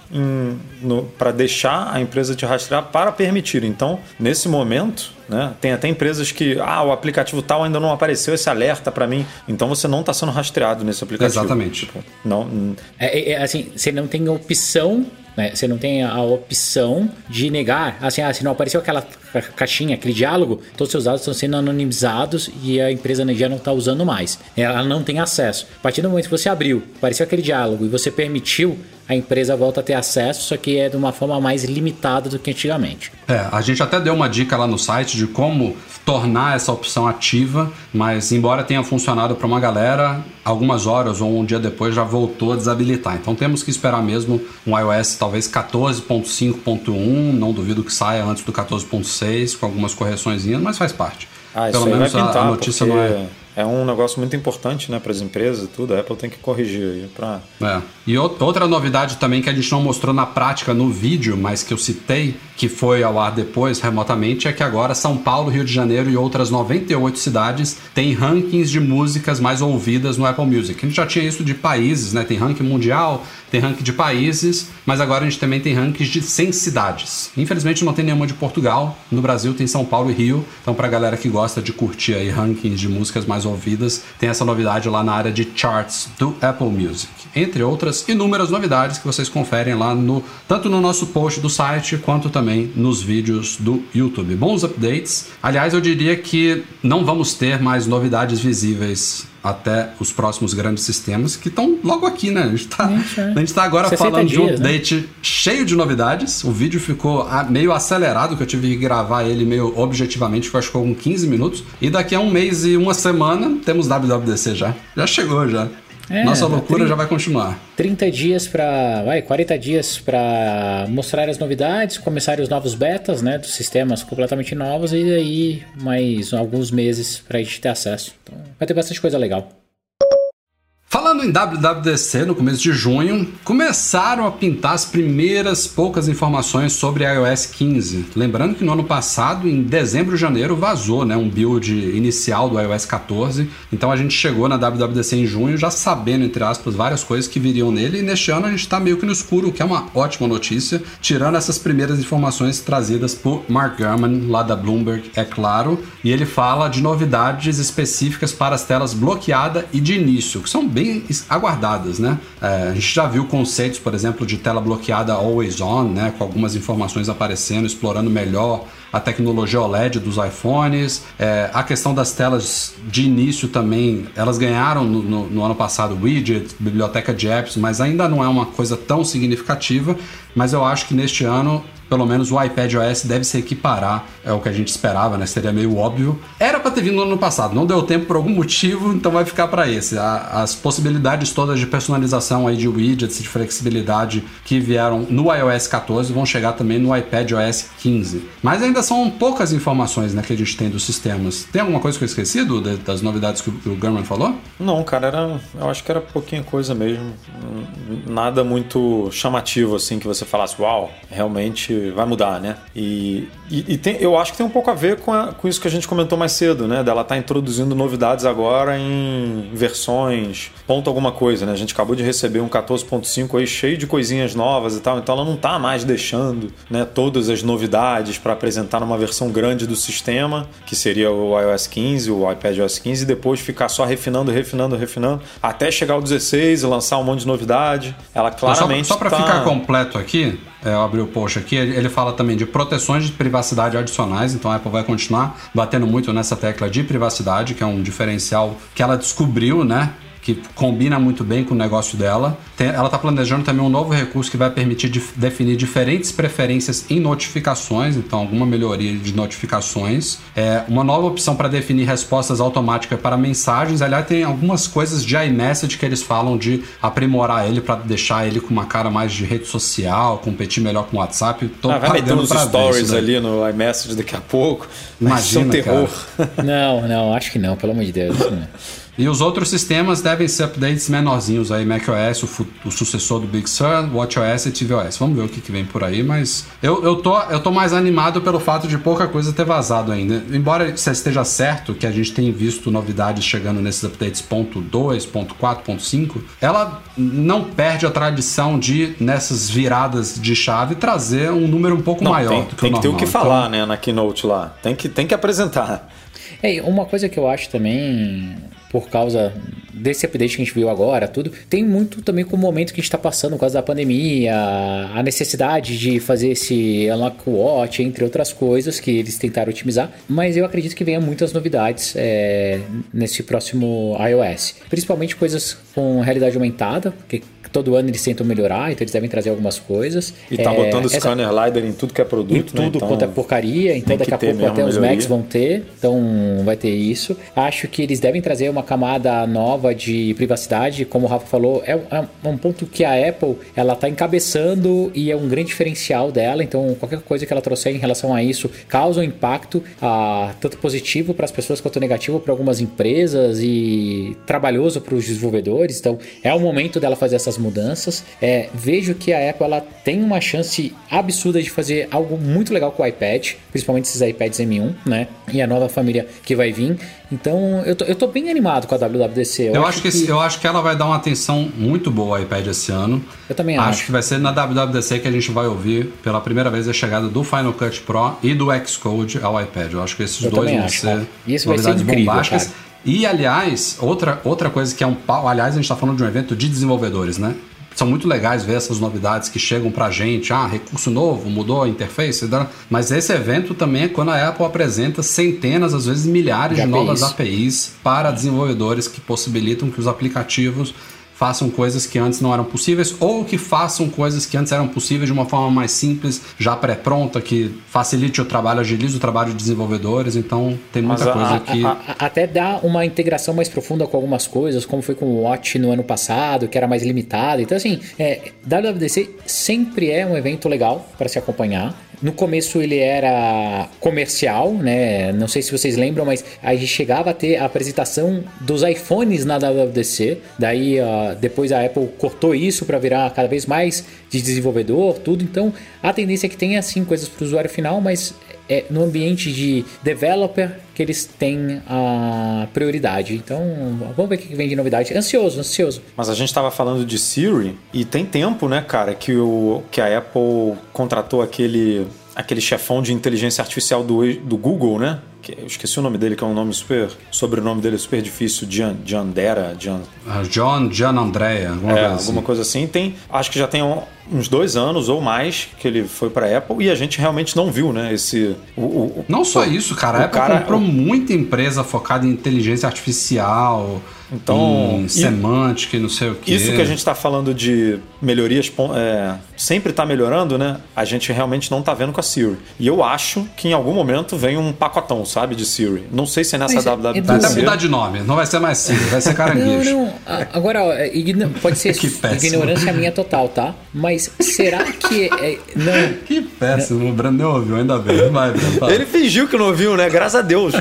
para deixar a empresa te rastrear para permitir. Então, nesse momento, né, tem até empresas que, ah, o aplicativo tal ainda não apareceu esse alerta para mim. Então você não está sendo rastreado nesse aplicativo. Exatamente. Tipo, não, É, é, é, assim, você não tem opção, né? Você não tem a opção de negar. Assim, ah, se não apareceu aquela caixinha, aquele diálogo, todos os seus dados estão sendo anonimizados e a empresa já não está usando mais. Ela não tem acesso. A partir do momento que você abriu, apareceu aquele diálogo e você permitiu, a empresa volta a ter acesso, só que é de uma forma mais limitada do que antigamente. É, a gente até deu uma dica lá no site de como tornar essa opção ativa, mas embora tenha funcionado para uma galera, algumas horas ou um dia depois já voltou a desabilitar. Então temos que esperar mesmo um iOS talvez 14.5.1, não duvido que saia antes do 14.6 com algumas correções, mas faz parte. Ah, Pelo menos a- pintar, a, notícia porque não é. É um negócio muito importante né, para as empresas e tudo. A Apple tem que corrigir para É. E ou- outra novidade também que a gente não mostrou na prática no vídeo, mas que eu citei, que foi ao ar depois remotamente, é que agora São Paulo, Rio de Janeiro e outras 98 cidades têm rankings de músicas mais ouvidas no Apple Music. A gente já tinha isso de países, né? Tem ranking mundial, tem ranking de países, mas agora a gente também tem rankings de 100 cidades. Infelizmente não tem nenhuma de Portugal. No Brasil tem São Paulo e Rio. Então pra galera que gosta de curtir aí rankings de músicas mais ouvidas, tem essa novidade lá na área de charts do Apple Music. Entre outras inúmeras novidades que vocês conferem lá no tanto no nosso post do site quanto também nos vídeos do YouTube. Bons updates. Aliás, eu diria que não vamos ter mais novidades visíveis até os próximos grandes sistemas que estão logo aqui, né? A gente tá, a gente tá agora 60 falando de um dias, né? update cheio de novidades. O vídeo ficou ah, meio acelerado, que eu tive que gravar ele meio objetivamente, que eu acho que ficou com 15 minutos. E daqui a um mês e uma semana temos WWDC já. Já chegou já. É, nossa loucura 30 já vai continuar. 30 dias para, vai, 40 dias para mostrar as novidades, começarem os novos betas, né, dos sistemas completamente novos e aí mais alguns meses para a gente ter acesso. Então, vai ter bastante coisa legal. Falando em WWDC, no começo de junho, começaram a pintar as primeiras poucas informações sobre iOS 15. Lembrando que no ano passado, em dezembro e janeiro, vazou né, um build inicial do iOS 14. Então a gente chegou na WWDC em junho já sabendo, entre aspas, várias coisas que viriam nele. E neste ano a gente está meio que no escuro, o que é uma ótima notícia, tirando essas primeiras informações trazidas por Mark Gurman, lá da Bloomberg, é claro. E ele fala de novidades específicas para as telas bloqueada e de início, que são bem aguardadas, né? É, a gente já viu conceitos, por exemplo, de tela bloqueada always on, né? Com algumas informações aparecendo, explorando melhor a tecnologia OLED dos iPhones, é, a questão das telas de início também, elas ganharam no, no, no ano passado widgets, biblioteca de apps, mas ainda não é uma coisa tão significativa. Mas eu acho que neste ano pelo menos o iPad OS deve se equiparar, é o que a gente esperava, né? Seria meio óbvio. Era para ter vindo no ano passado, não deu tempo por algum motivo, então vai ficar para esse. A, as possibilidades todas de personalização aí de widgets, de flexibilidade que vieram no iOS 14 vão chegar também no iPad OS 15. Mas ainda são poucas informações né, que a gente tem dos sistemas. Tem alguma coisa que eu esqueci do, das novidades que o, que o falou? Não, cara, era, eu acho que era pouquinha coisa mesmo. Nada muito chamativo assim que você falasse, uau, realmente vai mudar, né? E, e, e tem, eu acho que tem um pouco a ver com, a, com isso que a gente comentou mais cedo, né? Dela tá introduzindo novidades agora em versões ponto alguma coisa, né? A gente acabou de receber um 14.5 aí cheio de coisinhas novas e tal, então ela não tá mais deixando, né, todas as novidades para apresentar numa versão grande do sistema, que seria o iOS 15, o iPad OS 15 e depois ficar só refinando, refinando, refinando até chegar ao 16 e lançar um monte de novidade. Ela claramente Só, só para tá... ficar completo aqui, é, eu abri o post aqui, ele fala também de proteções de privacidade adicionais, então a Apple vai continuar batendo muito nessa tecla de privacidade, que é um diferencial que ela descobriu, né? Que combina muito bem com o negócio dela. Tem, ela está planejando também um novo recurso que vai permitir dif, definir diferentes preferências em notificações, então alguma melhoria de notificações. É, uma nova opção para definir respostas automáticas para mensagens. Aliás, tem algumas coisas de iMessage que eles falam de aprimorar ele para deixar ele com uma cara mais de rede social, competir melhor com o WhatsApp. Tô ah, vai meter uns stories ali no iMessage daqui a pouco. Imagina, um terror. Não, não, acho que não, pelo amor de Deus. E os outros sistemas devem ser updates menorzinhos aí, macOS, o, o sucessor do Big Sur, WatchOS e tvOS. Vamos ver o que, que vem por aí, mas eu, eu, tô, eu tô mais animado pelo fato de pouca coisa ter vazado ainda. Embora esteja certo que a gente tem visto novidades chegando nesses updates ponto .2, ponto .4, ponto .5, ela não perde a tradição de, nessas viradas de chave, trazer um número um pouco não, maior tem, do que tem o normal. Tem que ter o que então, falar, né, na Keynote lá. Tem que, tem que apresentar. É, uma coisa que eu acho também por causa desse update que a gente viu agora, tudo, tem muito também com o momento que a gente está passando por causa da pandemia, a necessidade de fazer esse Unlock Watch, entre outras coisas que eles tentaram otimizar, mas eu acredito que venha muitas novidades é, nesse próximo iOS, principalmente coisas com realidade aumentada, que todo ano eles tentam melhorar, então eles devem trazer algumas coisas. E tá é, botando essa... scanner LiDAR em tudo que é produto, em tudo né? então, quanto é porcaria, então daqui a pouco até os Macs vão ter, então vai ter isso. Acho que eles devem trazer uma camada nova de privacidade, como o Rafa falou, é, é um ponto que a Apple ela tá encabeçando e é um grande diferencial dela, então qualquer coisa que ela trouxer em relação a isso causa um impacto ah, tanto positivo para as pessoas quanto negativo para algumas empresas e trabalhoso para os desenvolvedores, então é o momento dela fazer essas mudanças. É, vejo que a Apple ela tem uma chance absurda de fazer algo muito legal com o iPad, principalmente esses iPads M1, né? E a nova família que vai vir. Então, eu tô, eu tô bem animado com a WWDC. Eu, eu acho, que, que... eu acho que ela vai dar uma atenção muito boa ao iPad esse ano. Eu também acho. Acho que vai ser na WWDC que a gente vai ouvir pela primeira vez a chegada do Final Cut Pro e do Xcode ao iPad. Eu acho que esses eu dois vão acho, ser Isso vai ser incrível, bombásticas. Cara. E, aliás, outra, outra coisa que é um pau. Aliás, a gente está falando de um evento de desenvolvedores, né? São muito legais ver essas novidades que chegam pra gente. Ah, recurso novo, mudou a interface. Mas esse evento também é quando a Apple apresenta centenas, às vezes milhares de, de novas APIs para desenvolvedores que possibilitam que os aplicativos façam coisas que antes não eram possíveis ou que façam coisas que antes eram possíveis de uma forma mais simples, já pré-pronta, que facilite o trabalho, agilize o trabalho de desenvolvedores. Então tem muita Mas coisa a- que. A- a- até dá uma integração mais profunda com algumas coisas, como foi com o Watch no ano passado, que era mais limitado. Então, assim, é, WWDC sempre é um evento legal para se acompanhar. No começo ele era comercial, né? Não sei se vocês lembram, mas a gente chegava a ter a apresentação dos iPhones na WWDC. Daí depois a Apple cortou isso para virar cada vez mais de desenvolvedor, tudo. Então a tendência é que tenha assim coisas para o usuário final, mas é no ambiente de developer que eles têm a prioridade. Então, vamos ver o que vem de novidade. Ansioso, ansioso. Mas a gente estava falando de Siri e tem tempo, né, cara, que, o, que a Apple contratou aquele, aquele chefão de inteligência artificial do, do Google, né? Eu esqueci o nome dele, que é um nome super. Sobrenome dele é super difícil. Gian, Giandera. Gian, Ah, John, John Andrea, alguma é, coisa assim. alguma coisa assim. Tem, acho que já tem um- uns dois anos ou mais que ele foi para Apple e a gente realmente não viu, né? Esse. O, o- o- Não só pô, isso, cara. o A Apple cara- comprou muita empresa focada em inteligência artificial, Então, em semântica e não sei o que. Isso que a gente está falando de melhorias, é, sempre está melhorando, né? A gente realmente não está vendo com a Siri. E eu acho que em algum momento vem um pacotão, sabe, de Siri. Não sei se é nessa Mas, Vai Edu, até WWDC. mudar de nome. Não vai ser mais Siri, vai ser Não, caranguejo. não. a- Agora, ó, é, pode ser Que péssimo. ignorância minha total, tá? Mas será que. é, não. Que péssimo. O Brando nem ouviu, ainda bem. Vai, Brando. Fala, Ele fingiu que não ouviu, né? Graças a Deus.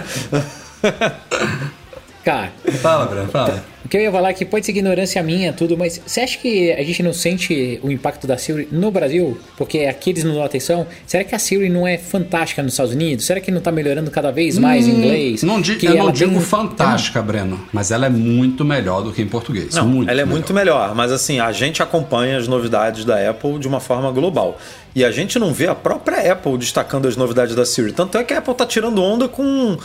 Cara, fala Brando, fala. Que eu ia falar que pode ser ignorância minha, tudo, mas você acha que a gente não sente o impacto da Siri no Brasil? Porque aqui eles não dão atenção. Será que a Siri não é fantástica nos Estados Unidos? Será que não tá melhorando cada vez mais em inglês? Hum, Não di- eu não digo tem- fantástica, Breno, mas ela é muito melhor do que em português. Não, muito ela é melhor. muito melhor, mas assim, a gente acompanha as novidades da Apple de uma forma global. E a gente não vê a própria Apple destacando as novidades da Siri. Tanto é que a Apple tá tirando onda com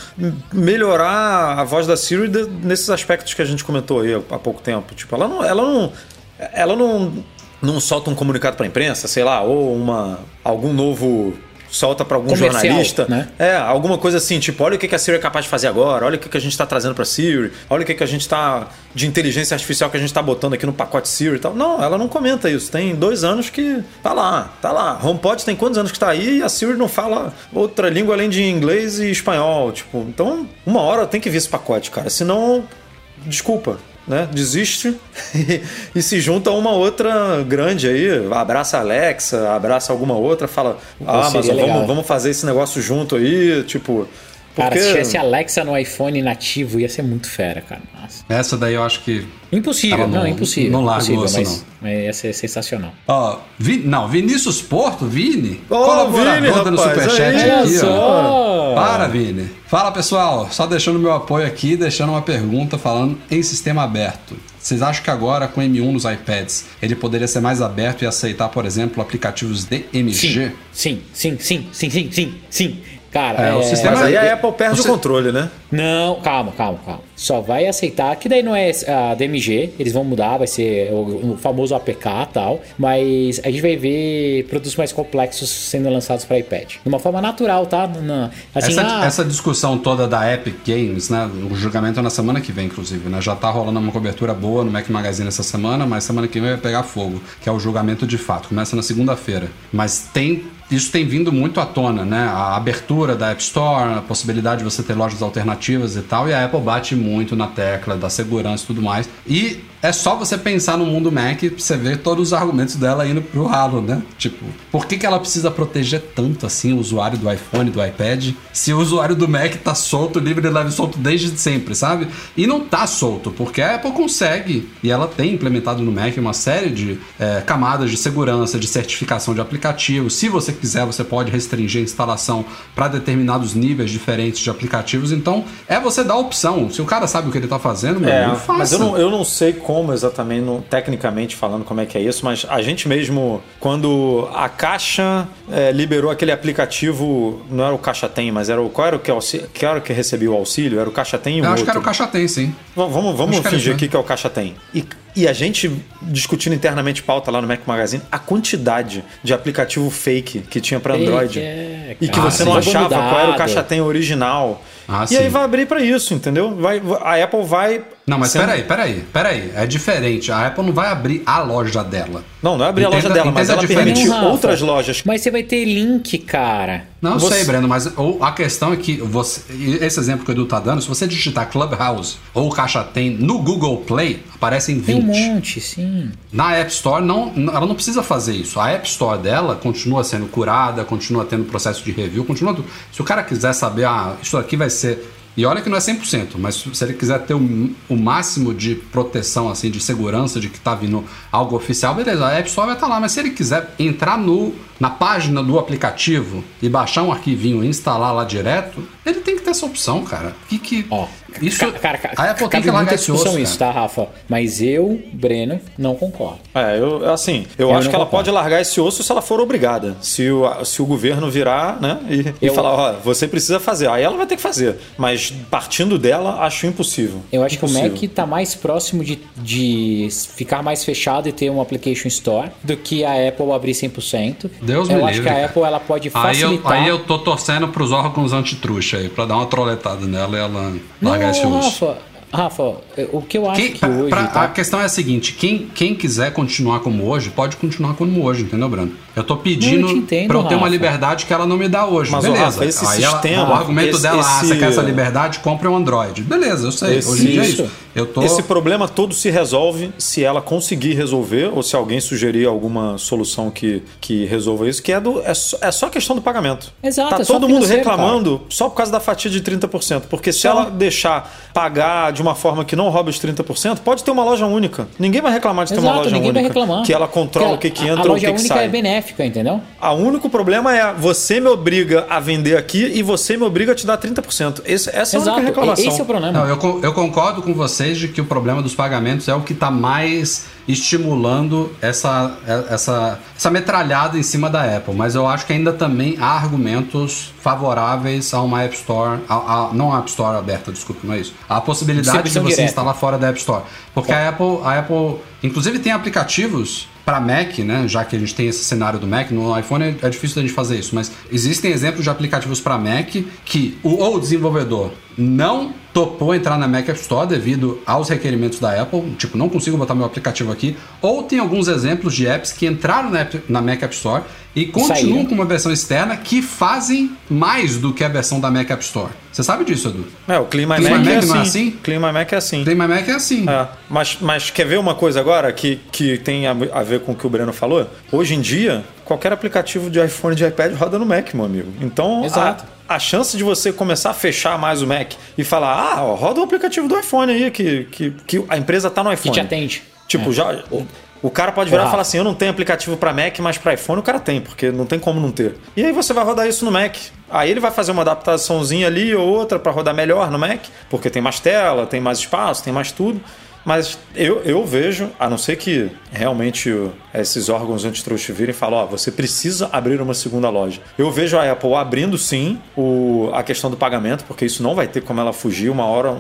melhorar a voz da Siri de- nesses aspectos que a gente comentou aí há pouco tempo. Tipo, ela não. Ela não. Ela não, não solta um comunicado pra imprensa, sei lá, ou uma algum novo. Solta pra algum Comercial, jornalista. né? É, alguma coisa assim, tipo, olha o que a Siri é capaz de fazer agora, olha o que a gente está trazendo para Siri, olha o que a gente está de inteligência artificial que a gente está botando aqui no pacote Siri e tal. Não, ela não comenta isso. Tem dois anos que tá lá, tá lá. HomePod tem quantos anos que tá aí e a Siri não fala outra língua além de inglês e espanhol, tipo. Então, uma hora tem que vir esse pacote, cara. Senão, desculpa. Né? Desiste e, se junta a uma outra grande aí. Abraça a Alexa, abraça alguma outra, fala: Ah, mas vamos, vamos fazer esse negócio junto aí, tipo. Cara, porque- se tivesse Alexa no iPhone nativo, ia ser muito fera, cara. Nossa. Essa daí eu acho que. Impossível, não, não- impossível. não larga impossível, o osso, mas, mas ia ser sensacional. Ó, Vi- não, Vinícius Porto, Vini, Ô, colaborador Vini, dando rapaz, superchat aí, aqui, ó. Para, Vini. Fala, pessoal. Só deixando meu apoio aqui, deixando uma pergunta falando em sistema aberto. Vocês acham que agora com M1 nos iPads ele poderia ser mais aberto e aceitar, por exemplo, aplicativos DMG? Sim, sim, sim, sim, sim, sim, sim. Cara, É, o sistema- Mas aí a Apple perde Você- o controle, né? Não, calma, calma, calma. Só vai aceitar, que daí não é a DMG, eles vão mudar, vai ser o, o famoso APK e tal, mas a gente vai ver produtos mais complexos sendo lançados para iPad. De uma forma natural, tá? Na- assim, essa, ah, essa discussão toda da Epic Games, né? O julgamento é na semana que vem, inclusive, né? Já tá rolando uma cobertura boa no Mac Magazine essa semana, mas semana que vem vai pegar fogo, que é o julgamento de fato. Começa na segunda-feira. Mas tem. Isso tem vindo muito à tona, né? A abertura da App Store, a possibilidade de você ter lojas alternativas e tal, e a Apple bate muito na tecla da segurança e tudo mais. E é só você pensar no mundo Mac pra você ver todos os argumentos dela indo pro ralo, né? Tipo, por que, que ela precisa proteger tanto assim o usuário do iPhone, do iPad, se o usuário do Mac tá solto, livre e leve solto desde sempre, sabe? E não tá solto, porque a Apple consegue, e ela tem implementado no Mac uma série de é, camadas de segurança, de certificação de aplicativos. Se você quiser, você pode restringir a instalação para determinados níveis diferentes de aplicativos. Então, é você dar a opção. Se o cara sabe o que ele tá fazendo, meu É, faça. mas eu não, eu não sei como exatamente, não- tecnicamente falando, como é que é isso, mas a gente mesmo, quando a Caixa é, liberou aquele aplicativo, não era o Caixa Tem, mas era o. Qual era o que, auxílio, que, era o que recebia o auxílio? Era o Caixa Tem e um Eu acho outro. que era o Caixa tem, sim. V- Vamos, vamos Acho fingir isso, aqui né? que é o Caixa Tem. E E a gente discutindo internamente pauta lá no Mac Magazine, a quantidade de aplicativo fake que tinha para Android é, e que cara. você não achava qual era o mudado. caixa-tem original. Ah, e sim. aí vai abrir para isso, entendeu? Vai, a Apple vai. Não, mas peraí, peraí, peraí. É diferente. A Apple não vai abrir a loja dela. Não, não é abrir a Entenda- loja dela, mas ela a diferença. permite Rafa. outras lojas. Mas você vai ter link, cara. Não, eu Você- sei, Breno, mas a questão é que você, esse exemplo que o Edu tá dando, se você digitar Clubhouse ou Caixa Tem no Google Play, aparecem 20. Tem um monte, sim. Na App Store, não, ela não precisa fazer isso. A App Store dela continua sendo curada, continua tendo processo de review, continua. tudo. Se o cara quiser saber, ah, isso aqui vai ser. E olha que não é 100%, mas se ele quiser ter o, o máximo de proteção, assim, de segurança de que tá vindo algo oficial, beleza, a App Store vai estar lá. Mas se ele quiser entrar no, na página do aplicativo e baixar um arquivinho e instalar lá direto, ele tem que ter essa opção, cara. Que que. Ó, isso, ca- cara, ca- a Apple tem que largar muita esse discussão osso, isso, cara. tá, Rafa? Mas eu, Breno, não concordo. É, eu, assim, eu, Eu acho que ela concordo. pode largar esse osso se ela for obrigada. Se o, se o governo virar, né, e, e Eu- falar, ó, você precisa fazer. Aí ela vai ter que fazer. Mas partindo dela, acho impossível. Eu acho que o Impossível. Mac tá mais próximo de, de ficar mais fechado e ter um application store do que a Apple abrir 100%. Deus eu me acho livre, que a. Apple ela pode Aí eu, facilitar. aí eu tô torcendo pros órgãos antitruxa aí, pra dar uma troletada nela e ela largar esse osso. Rafa, Rafa, o que eu acho Quem- que hoje. pra- tá? A questão é a seguinte: quem, quem quiser continuar como hoje, pode continuar como hoje, entendeu, Brando? Eu tô pedindo Não, eu te entendo, pra eu ter uma Rafa. liberdade que ela não me dá hoje. Mas, Beleza. Rafa, esse Aí ela- sistema, o argumento esse- dela, ah, você esse- quer essa liberdade, compre um Android. Beleza, eu sei. Esse- hoje em dia é Isso. isso. Eu tô. Esse problema todo se resolve se ela conseguir resolver, ou se alguém sugerir alguma solução que, que resolva isso, que é, do, é, só, é só questão do pagamento. Exato, Tá é todo mundo reclamando só por causa da fatia de 30%. Porque se Só. ela deixar pagar de uma forma que não rouba os 30%, pode ter uma loja única. Ninguém vai reclamar de ter uma loja ninguém única. vai reclamar. Que ela controla o que, que a- entra A ou o loja que, que única sai. é benéfica, entendeu? O único problema é você me obriga a vender aqui e você me obriga a te dar 30%. Esse, essa é a Exato, única reclamação. esse é o problema. Não, eu, eu concordo com vocês de que o problema dos pagamentos é o que está mais estimulando essa, essa, essa metralhada em cima da Apple. Mas eu acho que ainda também há argumentos favoráveis a uma App Store, a, a- não a App Store aberta, desculpa, não é isso. A possibilidade de você direta. instalar fora da App Store. Porque a Apple, a Apple, inclusive tem aplicativos para Mac, né? Já que a gente tem esse cenário do Mac, no iPhone é, é difícil da gente fazer isso, mas existem exemplos de aplicativos para Mac que o, ou o desenvolvedor não topou entrar na Mac App Store devido aos requerimentos da Apple, tipo, não consigo botar meu aplicativo aqui, ou tem alguns exemplos de apps que entraram na, na Mac App Store e continuam Saíram. com uma versão externa que fazem mais do que a versão da Mac App Store. Você sabe disso, Edu? É, o Clean My Clean Mac, é assim. não é assim? Clean My Mac é assim. My Mac é assim. É, mas, mas quer ver uma coisa agora que, que tem a, a ver com o que o Breno falou? Hoje em dia, qualquer aplicativo de iPhone e de iPad roda no Mac, meu amigo. Então, Exato. A, a chance de você começar a fechar mais o Mac e falar, ah, ó, roda o aplicativo do iPhone aí, que, que, que a empresa tá no Que iPhone. te atende. Tipo, É. já. O cara pode virar Ô, e falar assim: eu não tenho aplicativo para Mac, mas para iPhone o cara tem, porque não tem como não ter. E aí você vai rodar isso no Mac. Aí ele vai fazer uma adaptaçãozinha ali ou outra para rodar melhor no Mac, porque tem mais tela, tem mais espaço, tem mais tudo. Mas eu, eu vejo, a não ser que realmente esses órgãos antitruste virem e falem, ó, você precisa abrir uma segunda loja. Eu vejo a Apple abrindo sim o, a questão do pagamento, porque isso não vai ter como ela fugir uma hora,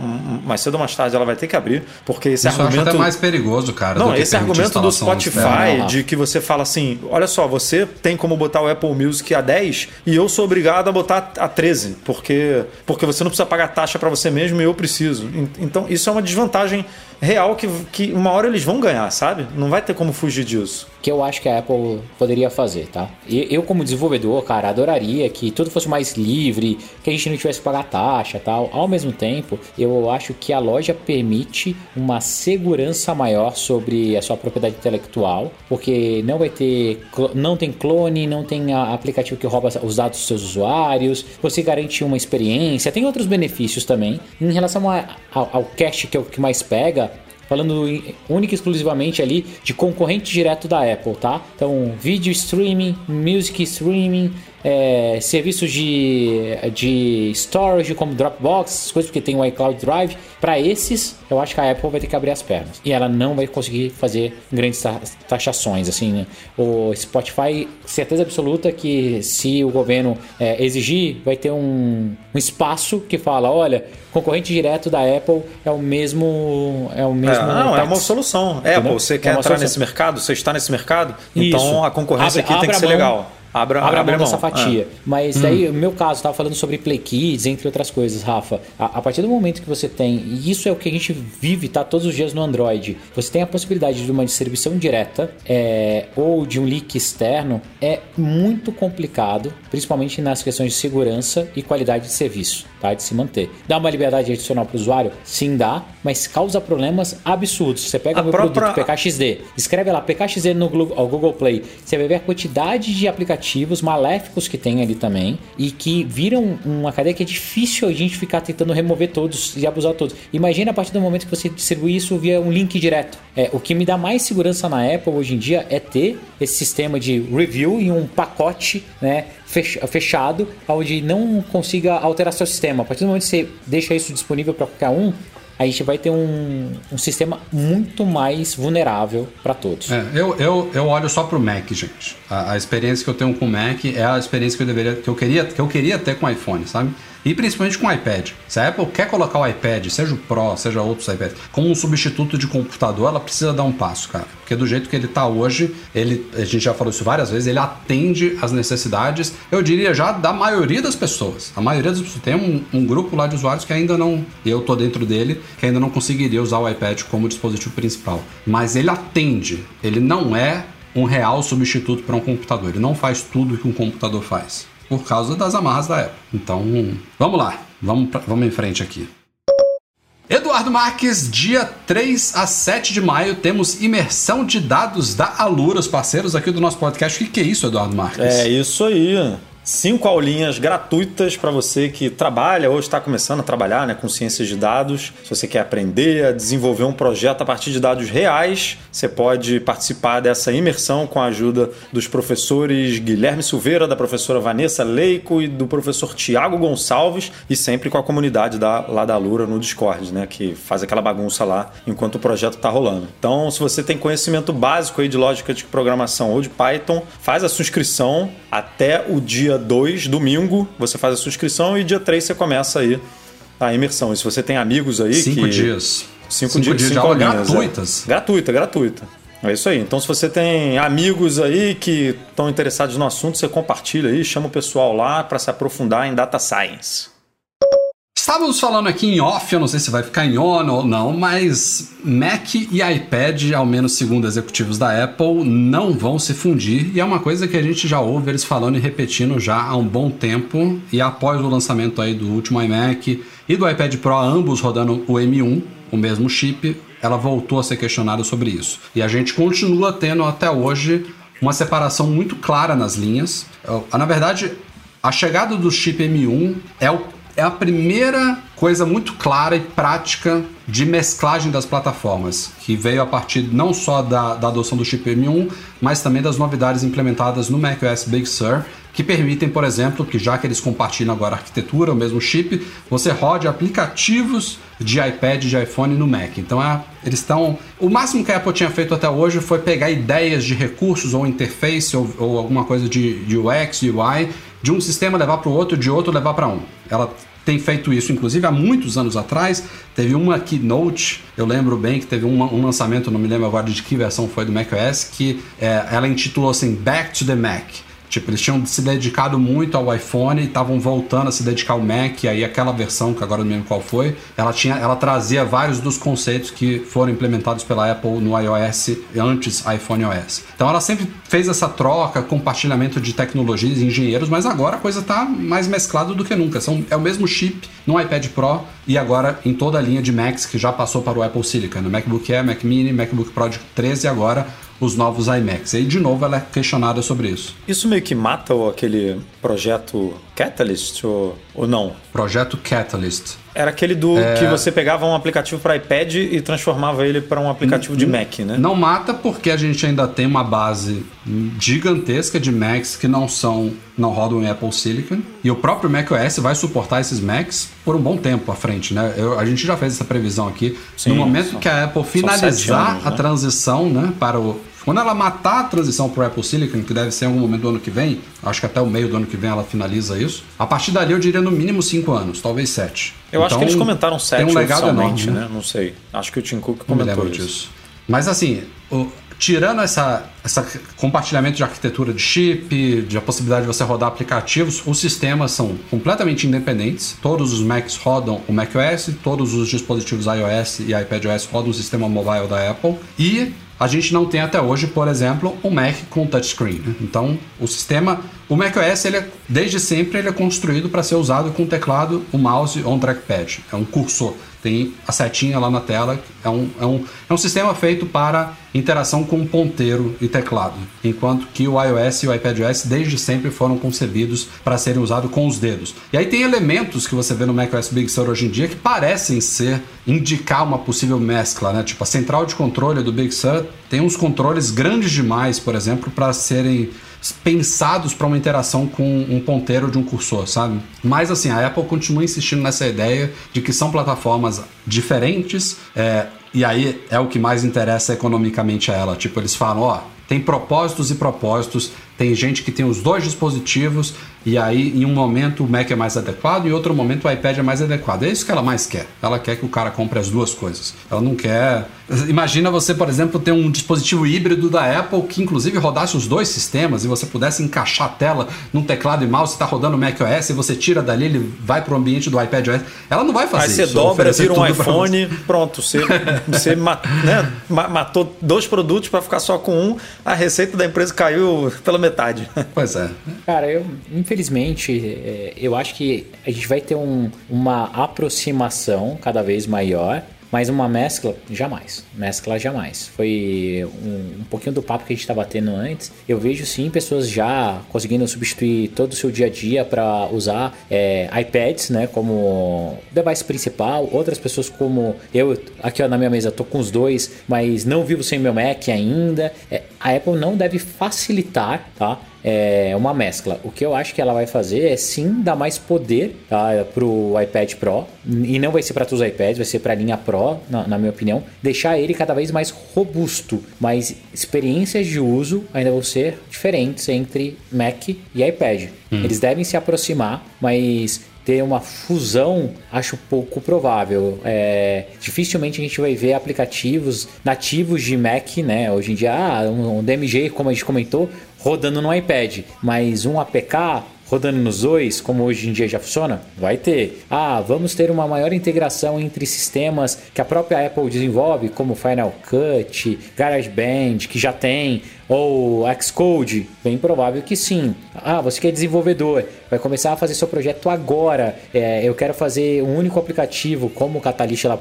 mais cedo ou mais tarde ela vai ter que abrir, porque esse Isso argumento... até mais perigoso, cara. Não, esse argumento do Spotify de que você fala assim: olha só, você tem como botar o Apple Music a 10 e eu sou obrigado a botar a 13, porque, porque você não precisa pagar taxa para você mesmo e eu preciso. En- Então, isso é uma desvantagem real que, que uma hora eles vão ganhar, sabe? Não vai ter como fugir disso. que eu acho que a Apple poderia fazer, tá? E eu, como desenvolvedor, cara, adoraria que tudo fosse mais livre, que a gente não tivesse que pagar taxa tal. Ao mesmo tempo, eu acho que a loja permite uma segurança maior sobre a sua propriedade intelectual, porque não vai ter, não tem clone, não tem aplicativo que rouba os dados dos seus usuários, você garante uma experiência, tem outros benefícios também. Em relação a- ao, ao cache que é o que mais pega, Falando única e exclusivamente ali de concorrente direto da Apple, tá? Então, vídeo streaming, music streaming, é, serviços de, de storage como Dropbox, coisas porque tem o iCloud Drive, para esses eu acho que a Apple vai ter que abrir as pernas e ela não vai conseguir fazer grandes taxações assim. Né? O Spotify, certeza absoluta que se o governo é, exigir, vai ter um, um espaço que fala, olha, concorrente direto da Apple é o mesmo é o mesmo é, não, é uma solução. Apple, você é quer entrar solução. nesse mercado, você está nesse mercado, então Isso. a concorrência abre, aqui tem que ser legal. Abra, abra, abra a mão dessa fatia. É. Mas daí, hum. no meu caso, estava falando sobre Play Kids, entre outras coisas, Rafa. A, a, partir do momento que você tem, e isso é o que a gente vive, tá todos os dias no Android, você tem a possibilidade de uma distribuição direta é, ou de um leak externo, é muito complicado, principalmente nas questões de segurança e qualidade de serviço, tá? De se manter. Dá uma liberdade adicional para o usuário? Sim, dá, mas causa problemas absurdos. Você pega o meu própria... produto PKXD, escreve lá PKXD no Google Play, você vai ver a quantidade de aplicativos ativos maléficos que tem ali também e que viram uma cadeia que é difícil a gente ficar tentando remover todos e abusar todos. Imagina a partir do momento que você distribui isso via um link direto. É, o que me dá mais segurança na Apple hoje em dia é ter esse sistema de review em um pacote né, fechado, onde não consiga alterar seu sistema. A partir do momento que você deixa isso disponível para qualquer um, a gente vai ter um, um sistema muito mais vulnerável para todos. É, eu, eu, eu olho só para o Mac, gente. A, a, experiência que eu tenho com o Mac é a experiência que eu deveria, que eu queria, que eu queria ter com o iPhone, sabe? E principalmente com o iPad. Se a Apple quer colocar o iPad, seja o Pro, seja outros iPads, como um substituto de computador, ela precisa dar um passo, cara. Porque do jeito que ele está hoje, ele, a gente já falou isso várias vezes, ele atende às necessidades, eu diria já da maioria das pessoas. A maioria das pessoas. Tem um, um grupo lá de usuários que ainda não, eu tô dentro dele, que ainda não conseguiria usar o iPad como dispositivo principal. Mas ele atende, ele não é um real substituto para um computador. Ele não faz tudo que um computador faz por causa das amarras da Apple. Então, vamos lá, vamos, pra, vamos em frente aqui. Eduardo Marques, dia 3 a 7 de maio, temos imersão de dados da Alura, os parceiros aqui do nosso podcast. O que, que é isso, Eduardo Marques? É isso aí cinco aulinhas gratuitas para você que trabalha ou está começando a trabalhar né, com ciências de dados. Se você quer aprender a desenvolver um projeto a partir de dados reais, você pode participar dessa imersão com a ajuda dos professores Guilherme Silveira, da professora Vanessa Leico e do professor Tiago Gonçalves, e sempre com a comunidade da, lá da Lura no Discord, né, que faz aquela bagunça lá enquanto o projeto está rolando. Então, se você tem conhecimento básico aí de lógica de programação ou de Python, faz a sua inscrição até o dia 2, domingo, você faz a sua inscrição e dia 3 você começa aí a imersão. E se você tem amigos aí cinco que... dias. Cinco, cinco dias, dias cinco de aula aulinhas, gratuitas. É. Gratuita, gratuita. É isso aí. Então, se você tem amigos aí que estão interessados no assunto, você compartilha aí, chama o pessoal lá para se aprofundar em data science. Estávamos falando aqui em off, eu não sei se vai ficar em on ou não, mas Mac e iPad, ao menos segundo executivos da Apple, não vão se fundir e é uma coisa que a gente já ouve eles falando e repetindo já há um bom tempo e após o lançamento aí do último iMac e do iPad Pro, ambos rodando o M1, o mesmo chip, ela voltou a ser questionada sobre isso. E a gente continua tendo até hoje uma separação muito clara nas linhas. Na verdade, a chegada do chip M1 é o é a primeira coisa muito clara e prática de mesclagem das plataformas, que veio a partir não só da, da adoção do chip M1, mas também das novidades implementadas no macOS Big Sur, que permitem, por exemplo, que já que eles compartilham agora a arquitetura, o mesmo chip, você rode aplicativos de iPad e de iPhone no Mac. Então é, eles estão. O máximo que a Apple tinha feito até hoje foi pegar ideias de recursos ou interface ou, ou alguma coisa de, de UX, UI, de um sistema levar para o outro, de outro levar para um. Ela tem feito isso, inclusive há muitos anos atrás. Teve uma keynote, eu lembro bem que teve um, um lançamento, não me lembro agora de que versão foi do macOS, que é, ela intitulou assim Back to the Mac. Tipo, eles tinham se dedicado muito ao iPhone e estavam voltando a se dedicar ao Mac, e aí aquela versão, que agora não lembro qual foi, ela, tinha, ela trazia vários dos conceitos que foram implementados pela Apple no iOS antes iPhone OS. Então ela sempre fez essa troca, compartilhamento de tecnologias e engenheiros, mas agora a coisa está mais mesclada do que nunca. São, é o mesmo chip no iPad Pro e agora em toda a linha de Macs que já passou para o Apple Silicon, no MacBook Air, Mac Mini, MacBook Pro de 13 e agora os novos iMacs. E aí, de novo, ela é questionada sobre isso. Isso meio que mata aquele projeto Catalyst ou, ou não? Projeto Catalyst. Era aquele do é... que você pegava um aplicativo para iPad e transformava ele para um aplicativo de Mac, né? Não mata porque a gente ainda tem uma base gigantesca de Macs que não são não rodam em Apple Silicon e o próprio macOS vai suportar esses Macs por um bom tempo à frente, né? Eu, a gente já fez essa previsão aqui. Sim, no momento são, que a Apple finalizar anos, né? a transição, né, para o quando ela matar a transição para o Apple Silicon, que deve ser em algum momento do ano que vem, acho que até o meio do ano que vem ela finaliza isso. A partir dali eu diria no mínimo 5 anos, talvez 7. Eu então, acho que eles então, comentaram 7 tem um legado enorme, né? né? Não sei. Acho que o Tim Cook comentou isso. Disso. Mas assim, o, tirando essa, essa compartilhamento de arquitetura de chip, de a possibilidade de você rodar aplicativos, os sistemas são completamente independentes. Todos os Macs rodam o macOS, todos os dispositivos iOS e iPadOS rodam o sistema mobile da Apple. E a gente não tem até hoje, por exemplo, um Mac com touchscreen. Né? Então, o sistema, o macOS, ele é, desde sempre, ele é construído para ser usado com teclado, o mouse ou um trackpad. É um cursor tem a setinha lá na tela. É um, é um, é um sistema feito para interação com ponteiro e teclado, enquanto que o iOS e o iPadOS desde sempre foram concebidos para serem usados com os dedos. E aí tem elementos que você vê no macOS Big Sur hoje em dia que parecem ser indicar uma possível mescla, né? Tipo a central de controle do Big Sur tem uns controles grandes demais, por exemplo, para serem pensados para uma interação com um ponteiro de um cursor, sabe? Mas assim, a Apple continua insistindo nessa ideia de que são plataformas diferentes, é, e aí é o que mais interessa economicamente a ela. Tipo, eles falam, ó, tem propósitos e propósitos, tem gente que tem os dois dispositivos e aí em um momento o Mac é mais adequado e em outro momento o iPad é mais adequado. É isso que ela mais quer. Ela quer que o cara compre as duas coisas. Ela não quer. Imagina você, por exemplo, ter um dispositivo híbrido da Apple que inclusive rodasse os dois sistemas e você pudesse encaixar a tela num teclado e mouse, está rodando o Mac OS e você tira dali, ele vai para o ambiente do iPad OS. Ela não vai fazer aí isso. Aí você dobra, vira um iPhone, pronto, você, você né, matou dois produtos para ficar só com um, a receita da empresa caiu pela metade. Pois é. Cara, eu infelizmente é, eu acho que a gente vai ter um, uma aproximação cada vez maior mas uma mescla, jamais. Mescla, jamais. Foi um, um pouquinho do papo que a gente estava tendo antes. Eu vejo sim pessoas já conseguindo substituir todo o seu dia a dia para usar é, iPads, né, como device principal. Outras pessoas como eu, aqui ó, na minha mesa, tô com os dois, mas não vivo sem meu Mac ainda. É, a Apple não deve facilitar, tá? É uma mescla. O que eu acho que ela vai fazer é sim dar mais poder tá, para o iPad Pro. E não vai ser para todos os iPads, vai ser para a linha Pro, na, na, minha opinião. Deixar ele cada vez mais robusto. Mas experiências de uso ainda vão ser diferentes entre Mac e iPad. Uhum. Eles devem se aproximar, mas ter uma fusão, acho pouco provável. É, dificilmente a gente vai ver aplicativos nativos de Mac, né? Hoje em dia, ah, um, um DMG, como a gente comentou, rodando no iPad, mas um APK rodando nos dois, como hoje em dia já funciona? Vai ter. Ah, vamos ter uma maior integração entre sistemas que a própria Apple desenvolve, como Final Cut, GarageBand, que já tem, ou Xcode? Bem provável que sim. Ah, você que é desenvolvedor, vai começar a fazer seu projeto agora. É, eu quero fazer um único aplicativo, como o Catalyst lá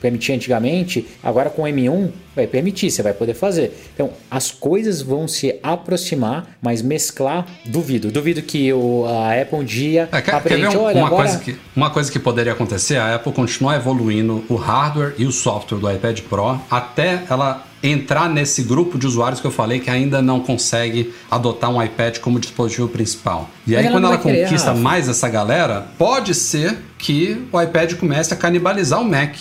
permitia antigamente, agora com o M1 vai permitir, você vai poder fazer. Então, as coisas vão se aproximar, mas mesclar, duvido. Duvido que o, a Apple um dia é, quer, aprende, quer um, olha, uma, agora... coisa que, uma coisa que poderia acontecer, a Apple continuar evoluindo o hardware e o software do iPad Pro até ela entrar nesse grupo de usuários que eu falei que ainda não consegue adotar um iPad como dispositivo principal. E aí, quando ela conquista mais essa galera, pode ser que o iPad comece a canibalizar o Mac.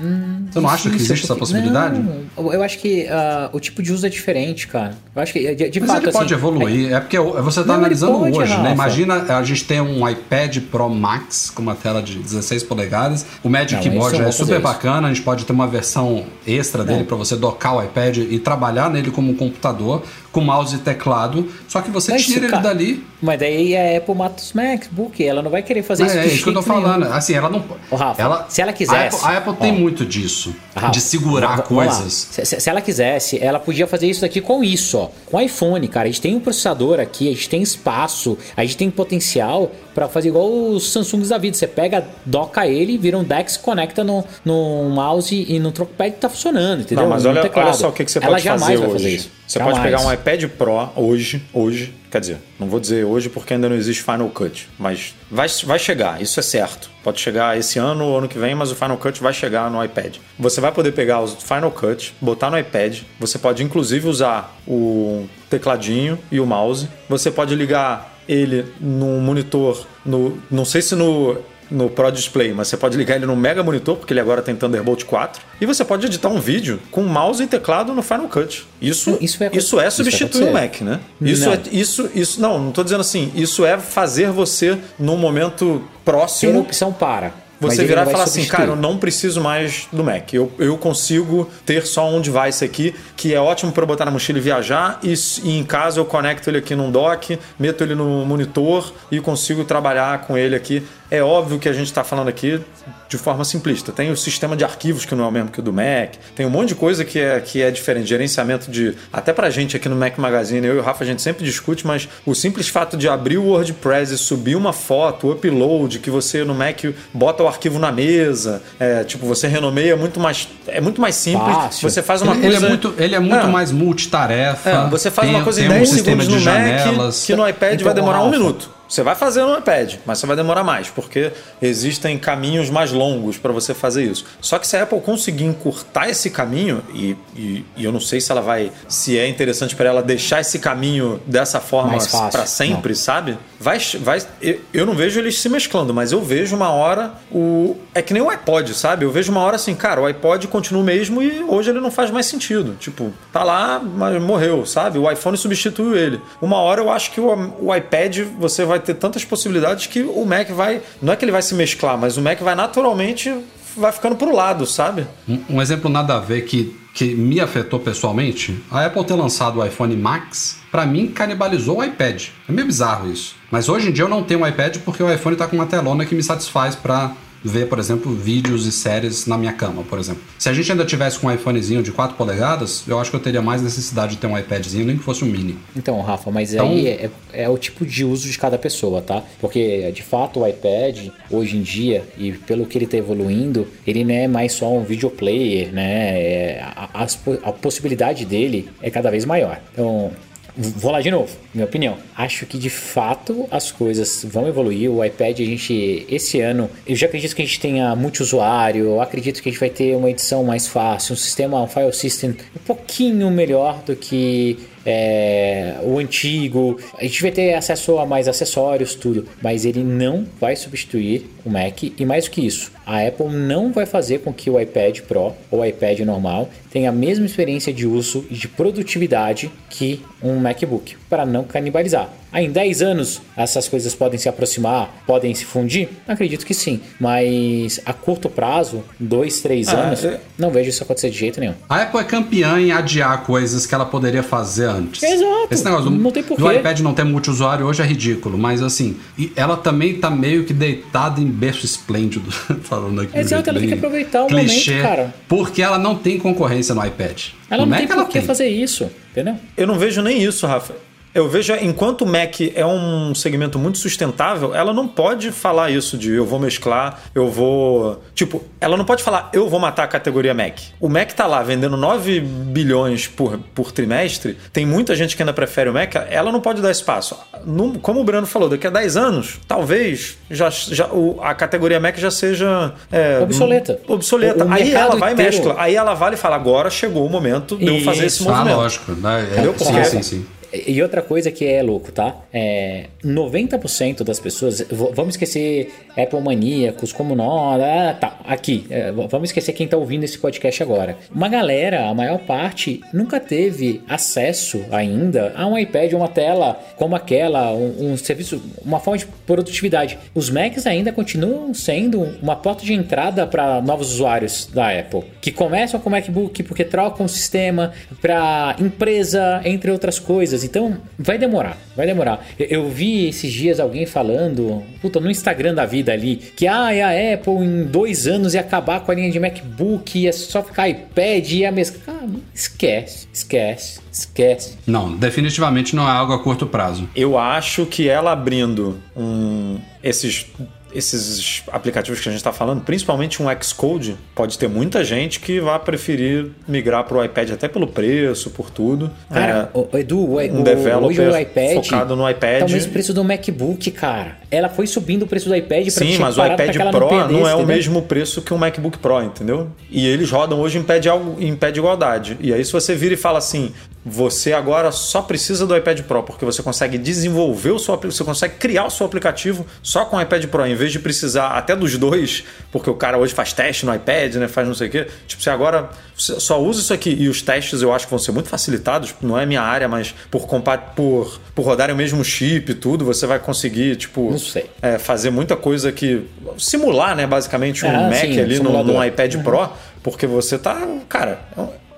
Hum, Você não acha que existe essa possibilidade? Não, eu acho que uh, o tipo de uso é diferente, cara. Eu acho que, de, de Mas fato, ele pode assim, evoluir. É porque você está analisando pode, hoje, né? Rafa. né? Imagina a gente tem um iPad Pro Max com uma tela de 16 polegadas. O Magic não, Keyboard é super bacana. A gente pode ter uma versão extra dele para você docar o iPad e trabalhar nele como um computador com mouse e teclado. Só que você tira ele cara. dali. Mas daí a Apple mata os MacBook. Ela não vai querer fazer isso. É, é isso que eu tô falando. Nenhum. Assim, ela não. Ô, Rafa, ela, se ela quisesse. A Apple, a Apple tem muito disso. Rafa, de segurar coisas. Se, se, ela quisesse, ela podia fazer isso daqui com isso, ó. Com iPhone, cara. A gente tem um processador aqui, a gente tem espaço, a gente tem potencial para fazer igual os Samsungs da vida. Você pega, doca ele, vira um Dex, conecta no, no mouse e no trackpad tá funcionando, entendeu? Não, mas olha, olha só o que, que você ela pode fazer hoje. Fazer você jamais. pode pegar um iPad Pro hoje, hoje, Quer dizer, não vou dizer hoje porque ainda não existe Final Cut, mas vai, vai chegar, isso é certo. Pode chegar esse ano ou ano que vem, mas o Final Cut vai chegar no iPad. Você vai poder pegar o Final Cut, botar no iPad. Você pode inclusive usar o tecladinho e o mouse. Você pode ligar ele no monitor, no, não sei se no no Pro Display, mas você pode ligar ele no Mega Monitor, porque ele agora tem Thunderbolt 4, e você pode editar um vídeo com mouse e teclado no Final Cut. Isso, Isso é- isso é isso vai substituir o. Mac, né? Isso Não. é isso isso não, não tô dizendo assim, isso é fazer você num momento Tem próximo opção para. você virar e falar assim, cara, eu não preciso mais do Mac. Eu, eu consigo ter só um device aqui, que é ótimo para botar na mochila e viajar, e, e em casa eu conecto ele aqui num dock, meto ele no monitor e consigo trabalhar com ele aqui. É óbvio que a gente está falando aqui de forma simplista. Tem o sistema de arquivos que não é o mesmo que o do Mac, tem um monte de coisa que é, que é diferente. Gerenciamento de. Até pra gente aqui no Mac Magazine, eu e o Rafa, a gente sempre discute, mas o simples fato de abrir o WordPress e subir uma foto, o upload, que você no Mac bota o arquivo na mesa, é, tipo, você renomeia muito mais. É muito mais simples. Fácil. Você faz uma Ele, coisa. ele é muito, ele é muito É. mais multitarefa. É, você faz tem- uma coisa em tem um 10 sistema segundos no janelas. Mac que no iPad Então, vai demorar um Rafa. minuto. Você vai fazer no iPad, mas você vai demorar mais, porque existem caminhos mais longos para você fazer isso. Só que se a Apple conseguir encurtar esse caminho, e, e- e eu não sei se ela vai. se é interessante para ela deixar esse caminho dessa forma para sempre, sabe? Vai, vai, eu, eu não vejo eles se mesclando, mas eu vejo uma hora o. É que nem o iPod, sabe? Eu vejo uma hora assim, cara, o iPod continua o mesmo e hoje ele não faz mais sentido. Tipo, tá lá, mas morreu, sabe? O iPhone substituiu ele. Uma hora eu acho que o, o iPad você vai ter tantas possibilidades que o Mac vai. Não é que ele vai se mesclar, mas o Mac vai naturalmente. Vai ficando pro lado, sabe? Um, um exemplo nada a ver que, que me afetou pessoalmente, a Apple ter lançado o iPhone Max, pra mim canibalizou o iPad. É meio bizarro isso. Mas hoje em dia eu não tenho um iPad porque o iPhone tá com uma telona que me satisfaz pra ver, por exemplo, vídeos e séries na minha cama, por exemplo. Se a gente ainda tivesse com um iPhonezinho de 4 polegadas, eu acho que eu teria mais necessidade de ter um iPadzinho, nem que fosse um mini. Então, Rafa, mas Então- aí é, é o tipo de uso de cada pessoa, tá? Porque, de fato, o iPad, hoje em dia, e pelo que ele tá evoluindo, ele não é mais só um video player, né? É, a, po- a possibilidade dele é cada vez maior. Então, vou lá de novo, minha opinião. Acho que, de fato, as coisas vão evoluir. O iPad, a gente, esse ano, eu já acredito que a gente tenha multiusuário, eu acredito que a gente vai ter uma edição mais fácil, um sistema, um file system um pouquinho melhor do que é, o antigo. A gente vai ter acesso a mais acessórios, tudo. Mas ele não vai substituir o Mac. E mais do que isso, a Apple não vai fazer com que o iPad Pro ou o iPad normal tenha a mesma experiência de uso e de produtividade que um MacBook, para não canibalizar. Aí em 10 anos essas coisas podem se aproximar, podem se fundir? Acredito que sim. Mas a curto prazo, 2, 3 Ah, anos, é- não vejo isso acontecer de jeito nenhum. A Apple é campeã em adiar coisas que ela poderia fazer antes. Exato. Esse negócio do, Não tem porquê. do iPad não ter multiusuário hoje é ridículo, mas assim, ela também tá meio que deitada em berço esplêndido, falando aqui. Exato, ela tem que aproveitar o clichê, momento, cara. Porque ela não tem concorrência no iPad. Ela no não Mac tem por que fazer isso, entendeu? Eu não vejo nem isso, Rafa. Eu vejo, enquanto o Mac é um segmento muito sustentável, ela não pode falar isso de eu vou mesclar, eu vou. Tipo, ela não pode falar eu vou matar a categoria Mac. O Mac tá lá vendendo 9 bilhões por, por trimestre, tem muita gente que ainda prefere o Mac, ela não pode dar espaço. No- como o Breno falou, daqui a 10 anos, talvez já, já, o- a categoria Mac já seja. é, Obsoleta. Obsoleta. O- o aí ela vai e inteiro- mescla. Aí ela vai e fala: agora chegou o momento de eu fazer esse. Ah, movimento. lógico. Né? É, Entendeu? sim, Porque- sim, sim. E outra coisa que é louco, tá? É, 90% das pessoas. Vamos esquecer Apple maníacos como nós. Ah, tá. Aqui. é, vamos esquecer quem tá ouvindo esse podcast agora. Uma galera, a maior parte, nunca teve acesso ainda a um iPad, uma tela como aquela, um, um serviço, uma forma de produtividade. Os Macs ainda continuam sendo uma porta de entrada para novos usuários da Apple, que começam com o MacBook porque trocam o sistema para empresa, entre outras coisas. Então, vai demorar, vai demorar. Eu, eu vi esses dias alguém falando, puta, no Instagram da vida ali, que ah, a Apple em dois anos ia acabar com a linha de MacBook, ia só ficar iPad e a mesma. Ah, esquece, esquece, esquece. Não, definitivamente não é algo a curto prazo. Eu acho que ela abrindo um, esses esses aplicativos que a gente está falando, principalmente um Xcode, pode ter muita gente que vai preferir migrar para o iPad até pelo preço, por tudo. Cara, É, o- Edu, o, um developer o iPad focado no iPad. tá o mesmo preço do MacBook, cara. Ela foi subindo o preço do iPad pra Sim, mas o iPad Pro não, perdesse, é o entendeu? mesmo preço que um MacBook Pro, entendeu? E eles rodam hoje em pé de, em pé de igualdade. E aí, se você vira e fala assim, você agora só precisa do iPad Pro, porque você consegue desenvolver o seu você consegue criar o seu aplicativo só com o iPad Pro, em vez de precisar até dos dois, porque o cara hoje faz teste no iPad, né? Faz não sei o quê. Tipo, você agora só usa isso aqui. E os testes eu acho que vão ser muito facilitados, não é minha área, mas por, por, por rodarem o mesmo chip e tudo, você vai conseguir, tipo, Não sei. é, fazer muita coisa que. simular, né, basicamente, um Ah, Mac sim, ali no, iPad Pro, porque você tá. Cara,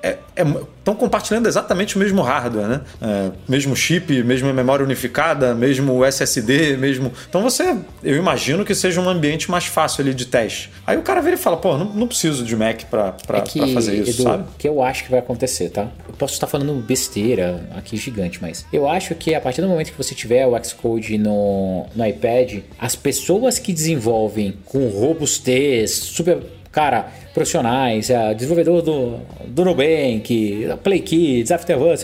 estão compartilhando exatamente o mesmo hardware, né? É, mesmo chip, mesma memória unificada, mesmo SSD, mesmo. Então você. Eu imagino que seja um ambiente mais fácil ali de teste. Aí o cara vira e fala, pô, não, não preciso de Mac pra, pra, é que, fazer isso, Edu, sabe? O que eu acho que vai acontecer, tá? Eu posso estar falando besteira aqui gigante, mas eu acho que a partir do momento que você tiver o Xcode no, no iPad, as pessoas que desenvolvem com robustez, super. Cara, profissionais, é, desenvolvedor do, do Nubank, da Play Kids,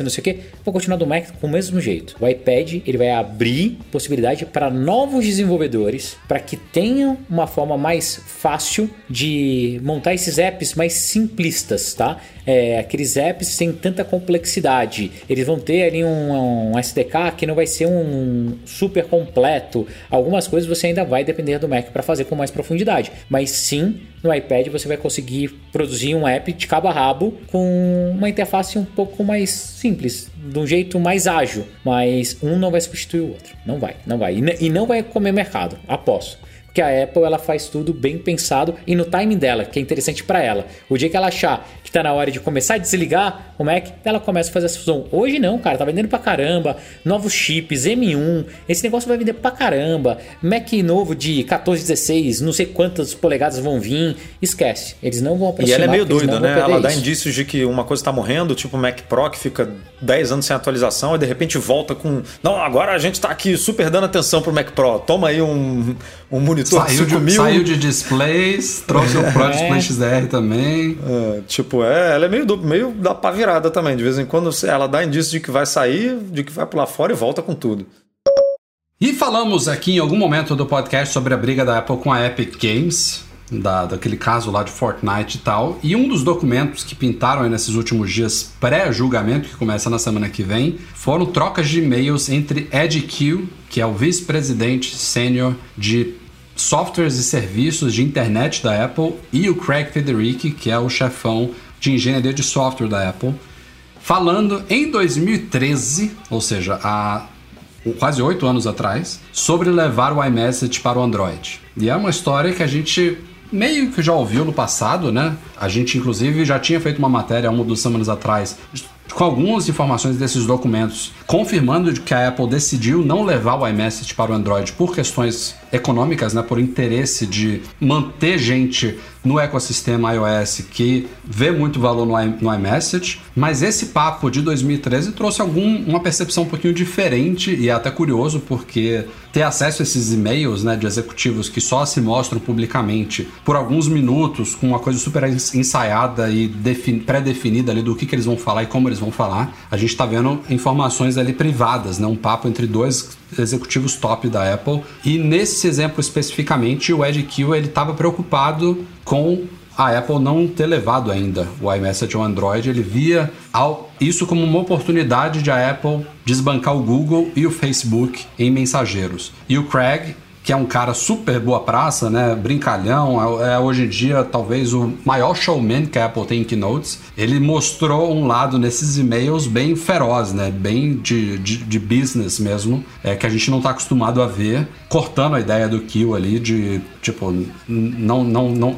não sei o que, vão continuar do Mac com o mesmo jeito. O iPad ele vai abrir possibilidade para novos desenvolvedores, para que tenham uma forma mais fácil de montar esses apps mais simplistas, tá? É, aqueles apps sem tanta complexidade. Eles vão ter ali um, um SDK que não vai ser um super completo. Algumas coisas você ainda vai depender do Mac para fazer com mais profundidade, mas sim no iPad você vai conseguir produzir um app de cabo a rabo com uma interface um pouco mais simples, de um jeito mais ágil. Mas um não vai substituir o outro. Não vai, não vai. E não vai comer mercado, aposto. Porque a Apple ela faz tudo bem pensado e no timing dela, que é interessante para ela. O dia que ela achar que tá na hora de começar a desligar o Mac, ela começa a fazer essa fusão. Hoje não, cara, tá vendendo pra caramba. Novos chips, M1, esse negócio vai vender pra caramba. Mac novo de 14, 16, não sei quantas polegadas vão vir. Esquece, eles não vão E aproximar. ela é meio doida, né? Ela dá isso. indícios de que uma coisa está morrendo, tipo o Mac Pro, que fica 10 anos sem atualização, e de repente volta com. Não, agora a gente tá aqui super dando atenção pro Mac Pro. Toma aí um, um monitor Saiu 5 de, mil. saiu de displays, trouxe o Pro Display XDR também. É, tipo, é, ela é meio, do- meio da pá virada também. De vez em quando ela dá indício de que vai sair, de que vai pular fora e volta com tudo. E falamos aqui em algum momento do podcast sobre a briga da Apple com a Epic Games, da, daquele caso lá de Fortnite e tal. E um dos documentos que pintaram nesses últimos dias pré-julgamento, que começa na semana que vem, foram trocas de e-mails entre Ed Q, que é o vice-presidente sênior de softwares e serviços de internet da Apple, e o Craig Federici, que é o chefão de engenharia de software da Apple, falando em 2013, ou seja, há quase oito anos atrás, sobre levar o iMessage para o Android. E é uma história que a gente meio que já ouviu no passado, né? A gente, inclusive, já tinha feito uma matéria há uma ou duas semanas atrás com algumas informações desses documentos, confirmando que a Apple decidiu não levar o iMessage para o Android por questões econômicas, né, por interesse de manter gente no ecossistema iOS que vê muito valor no, i- no iMessage, mas esse papo de 2013 trouxe algum, uma percepção um pouquinho diferente e é até curioso porque ter acesso a esses e-mails né, de executivos que só se mostram publicamente por alguns minutos com uma coisa super ens- ensaiada e defin- pré-definida ali do que, que eles vão falar e como eles vão falar, a gente está vendo informações ali privadas, né, um papo entre dois executivos top da Apple e nesse exemplo especificamente o Ed Q ele estava preocupado com a Apple não ter levado ainda o iMessage ao Android, ele via isso como uma oportunidade de a Apple desbancar o Google e o Facebook em mensageiros. E o Craig, que é um cara super boa praça, né, brincalhão, é, é hoje em dia talvez o maior showman que a Apple tem em keynotes, ele mostrou um lado nesses e-mails bem feroz, né, bem de, de, de business mesmo, é, que a gente não está acostumado a ver, cortando a ideia do Kill ali de, tipo, não, não, não,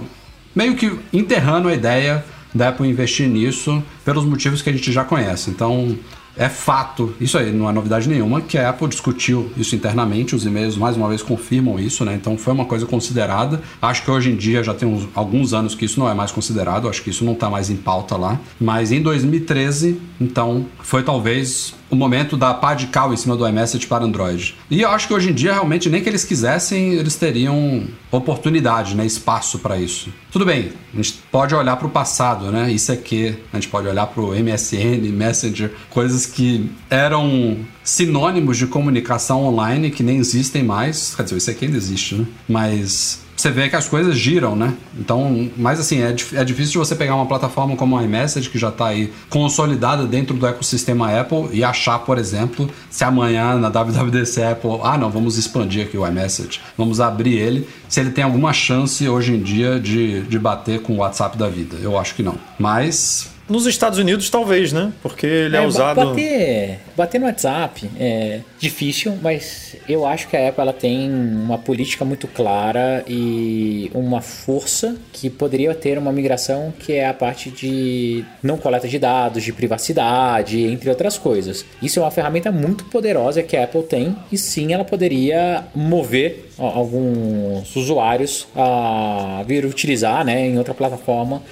meio que enterrando a ideia da Apple investir nisso pelos motivos que a gente já conhece. Então, é fato, isso aí não é novidade nenhuma, que a Apple discutiu isso internamente, os e-mails mais uma vez confirmam isso, né? Então foi uma coisa considerada. Acho que hoje em dia já tem uns- alguns anos que isso não é mais considerado, acho que isso não está mais em pauta lá. Mas em 2013, então, foi talvez o momento da pá de cal em cima do iMessage para Android. E eu acho que hoje em dia, realmente, nem que eles quisessem, eles teriam oportunidade, né? Espaço para isso. Tudo bem, a gente pode olhar para o passado, né? Isso é que a gente pode olhar para o MSN, Messenger, coisas que eram sinônimos de comunicação online que nem existem mais. Quer dizer, isso aqui ainda existe, né? Mas você vê que as coisas giram, né? Então, mas assim, é, é difícil de você pegar uma plataforma como a iMessage, que já está aí consolidada dentro do ecossistema Apple, e achar, por exemplo, se amanhã na WWDC Apple, ah, não, vamos expandir aqui o iMessage, vamos abrir ele, se ele tem alguma chance hoje em dia de, de bater com o WhatsApp da vida. Eu acho que não. Mas nos Estados Unidos, talvez, né? Porque ele é, é usado. Bater, bater no WhatsApp é difícil, mas eu acho que a Apple ela tem uma política muito clara e uma força que poderia ter uma migração que é a parte de não coleta de dados, de privacidade, entre outras coisas. Isso é uma ferramenta muito poderosa que a Apple tem e sim ela poderia mover alguns usuários a vir utilizar né, em outra plataforma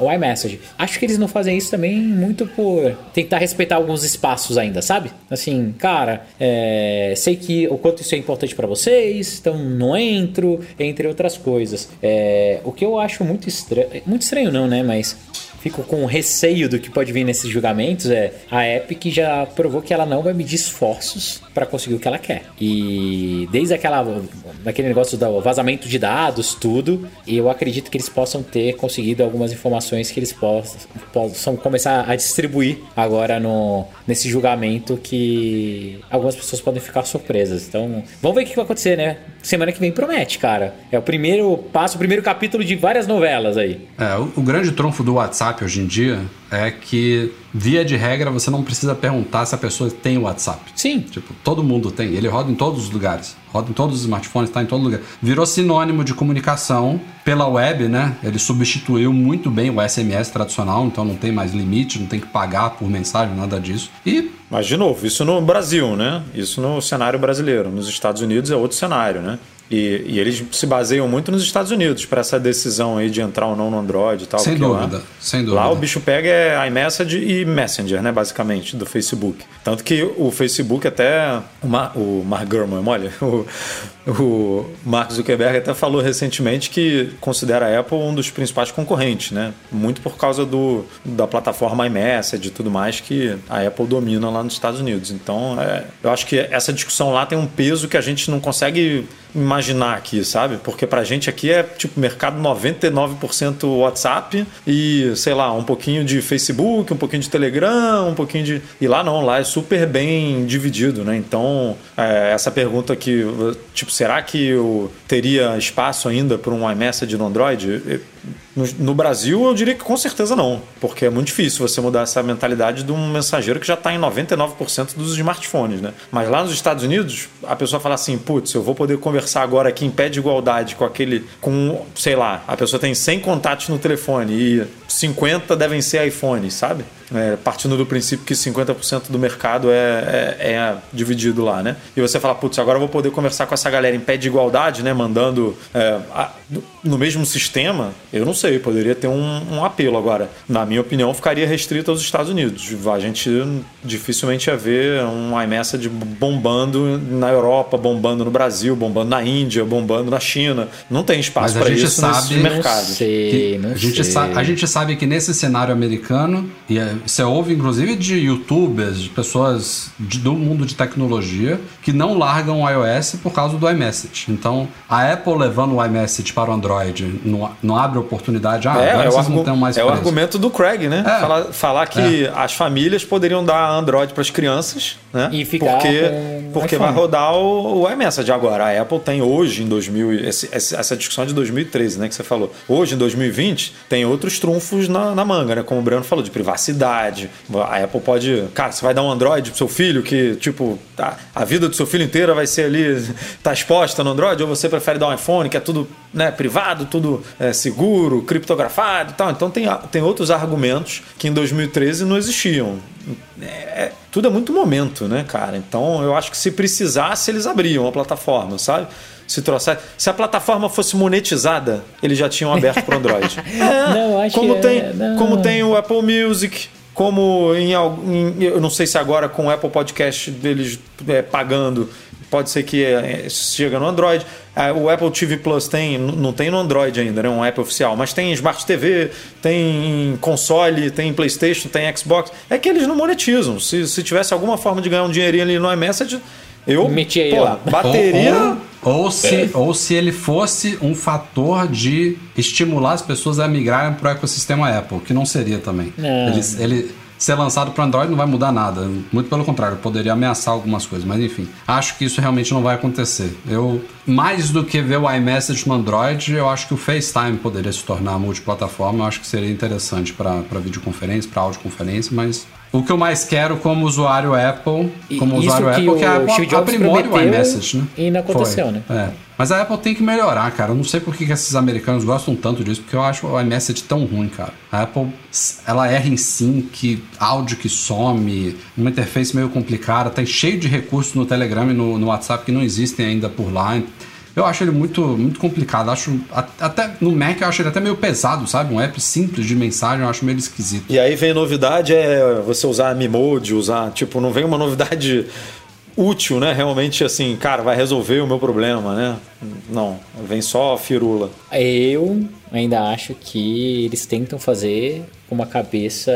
o iMessage. Acho que eles não fazem isso também muito por tentar respeitar alguns espaços ainda, sabe? Assim, cara, é, sei que o quanto isso é importante para vocês, então não entro, entre outras coisas. É, o que eu acho muito estranho, muito estranho não, né? Mas fico com receio do que pode vir nesses julgamentos é a Epic já provou que ela não vai medir esforços para conseguir o que ela quer. E desde aquela daquele negócio do vazamento de dados, tudo, eu acredito que eles possam ter conseguido algumas informações que eles possam, possam começar a distribuir agora no nesse julgamento que algumas pessoas podem ficar surpresas. Então, vamos ver o que vai acontecer, né? Semana que vem promete, cara. É o primeiro passo, o primeiro capítulo de várias novelas aí. É, o, o grande trunfo do WhatsApp WhatsApp hoje em dia é que, via de regra, você não precisa perguntar se a pessoa tem o WhatsApp. Sim. Tipo, todo mundo tem. Ele roda em todos os lugares. Roda em todos os smartphones, está em todo lugar. Virou sinônimo de comunicação pela web, né? Ele substituiu muito bem o SMS tradicional, então não tem mais limite, não tem que pagar por mensagem, nada disso. E. Mas, de novo, isso no Brasil, né? Isso no cenário brasileiro. Nos Estados Unidos é outro cenário, né? E, e, eles se baseiam muito nos Estados Unidos para essa decisão aí de entrar ou não no Android e tal. Sem dúvida, lá, sem dúvida. Lá o bicho pega é iMessage e Messenger, né, basicamente, do Facebook. Tanto que o Facebook até, o, Mar, o Mark Gurman, olha, o, o Mark Zuckerberg até falou recentemente que considera a Apple um dos principais concorrentes, né? Muito por causa do, da plataforma iMessage e tudo mais que a Apple domina lá nos Estados Unidos. Então, é, eu acho que essa discussão lá tem um peso que a gente não consegue imaginar aqui, sabe? Porque pra gente aqui é tipo mercado 99% WhatsApp e, sei lá, um pouquinho de Facebook, um pouquinho de Telegram, um pouquinho de. E lá não, lá é super bem dividido, né? Então, é, essa pergunta que, tipo, será que eu teria espaço ainda para um iMessage no Android? No, no, Brasil, eu diria que com certeza não, porque é muito difícil você mudar essa mentalidade de um mensageiro que já está em 99% dos smartphones, né? Mas lá nos Estados Unidos, a pessoa fala assim: putz, eu vou poder conversar agora aqui em pé de igualdade com aquele, com, sei lá, a pessoa tem 100 contatos no telefone e 50 devem ser iPhones, sabe? É, partindo do princípio que 50% do mercado é, é, é, dividido lá, né? E você fala, putz, agora eu vou poder conversar com essa galera em pé de igualdade, né? Mandando é, a, no mesmo sistema, eu não sei, poderia ter um, um, apelo agora. Na minha opinião, ficaria restrito aos Estados Unidos. A gente dificilmente ia ver um iMessage bombando na Europa, bombando no Brasil, bombando na Índia, bombando na China. Não tem espaço para isso sabe, nesse mercado. Sei, não a, gente sei. Sabe, a gente sabe que nesse cenário americano, e é você ouve inclusive de youtubers, de pessoas de, do mundo de tecnologia que não largam o iOS por causa do iMessage. Então, a Apple levando o iMessage para o Android não, não abre oportunidade. Ah, é, agora é vocês não têm mais É o argumento do Craig, né? É. Falar, falar que é. as famílias poderiam dar Android para as crianças, né? E ficar porque porque vai rodar o, o iMessage agora. A Apple tem hoje em 2000 esse, essa discussão é de 2013, né, que você falou. Hoje em 2020 tem outros trunfos na, na manga, né? Como o Breno falou de privacidade a Apple pode. Cara, você vai dar um Android pro seu filho que, tipo, tá, a vida do seu filho inteira vai ser ali, tá exposta no Android, ou você prefere dar um iPhone que é tudo né, privado, tudo é, seguro, criptografado e tal. Então tem, tem outros argumentos que em 2013 não existiam. É, é, tudo é muito momento, né, cara? Então eu acho que se precisasse, eles abriam a plataforma, sabe? se trouxer. Se a plataforma fosse monetizada, eles já tinham aberto para Android. É, não, acho como que tem, é, não. como tem o Apple Music, como em, em- eu não sei se agora com o Apple Podcast deles é, pagando, pode ser que é, chega no Android. Ah, O Apple TV Plus tem, não tem no Android ainda, né? Um app oficial, mas tem Smart TV, tem em console, tem em PlayStation, tem Xbox. É que eles não monetizam. Se, se tivesse alguma forma de ganhar um dinheirinho ali no iMessage, eu Metia lá. bateria. Ou, ou se, ou se ele fosse um fator de estimular as pessoas a migrarem para o ecossistema Apple, que não seria também. Não. Ele, ele ser lançado para Android não vai mudar nada. Muito pelo contrário, poderia ameaçar algumas coisas. Mas enfim, acho que isso realmente não vai acontecer. Eu, mais do que ver o iMessage no Android, eu acho que o FaceTime poderia se tornar multiplataforma. Eu acho que seria interessante para videoconferência, para audioconferência, mas. O que eu mais quero como usuário Apple, como isso usuário que Apple, que a o Apple aprimore o iMessage, né? e não aconteceu, Foi. né? É. Mas a Apple tem que melhorar, cara. Eu não sei por que esses americanos gostam tanto disso, porque eu acho o iMessage tão ruim, cara. A Apple, ela erra em sync, áudio que some, uma interface meio complicada, tem cheio de recursos no Telegram e no, no WhatsApp que não existem ainda por lá. Eu acho ele muito, muito complicado. Acho até no Mac eu acho ele até meio pesado, sabe? Um app simples de mensagem eu acho meio esquisito. E aí vem novidade, é você usar Mimode, usar, tipo, não vem uma novidade útil, né? Realmente assim, cara, vai resolver o meu problema, né? Não, vem só firula. Eu ainda acho que eles tentam fazer com uma cabeça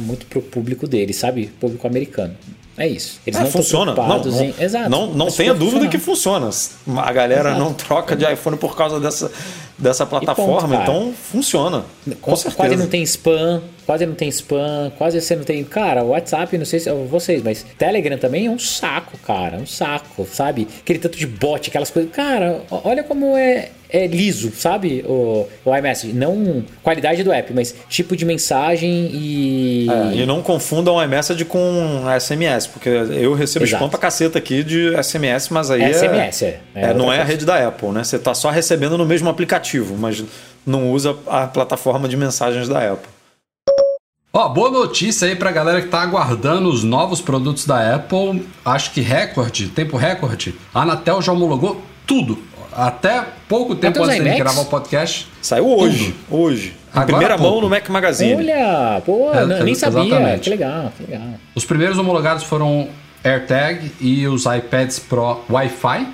muito pro público deles, sabe? Público americano. É isso. Eles É, não funciona. Não, não, em. Exato. não, não tenha dúvida que funciona. A galera Exato. não troca de iPhone por causa dessa, dessa plataforma, cara. então funciona. Com Qu- certeza. Quase não tem spam, quase não tem spam, quase você não tem. Cara, o WhatsApp, não sei se é vocês, mas Telegram também é um saco, cara. Um saco, sabe? Aquele tanto de bot, aquelas coisas. Cara, olha como é, é liso, sabe? O, o iMessage. Não qualidade do app, mas tipo de mensagem e. É, e não confundam o iMessage com SMS, porque eu recebo Exato. spam pra caceta aqui de SMS, mas aí SMS, é, é. É é, não é a rede da Apple, né? Você tá só recebendo no mesmo aplicativo, mas não usa a plataforma de mensagens da Apple. Ó, boa notícia aí pra galera que tá aguardando os novos produtos da Apple. Acho que recorde, tempo recorde. A Anatel já homologou tudo. Até pouco tempo Até antes de gravar o podcast. Saiu hoje, hoje. Em Agora primeira pouco. mão no Mac Magazine. Olha, pô, É, não- nem sabia. exatamente. Que legal, que legal. Os primeiros homologados foram AirTag e os iPads Pro Wi-Fi.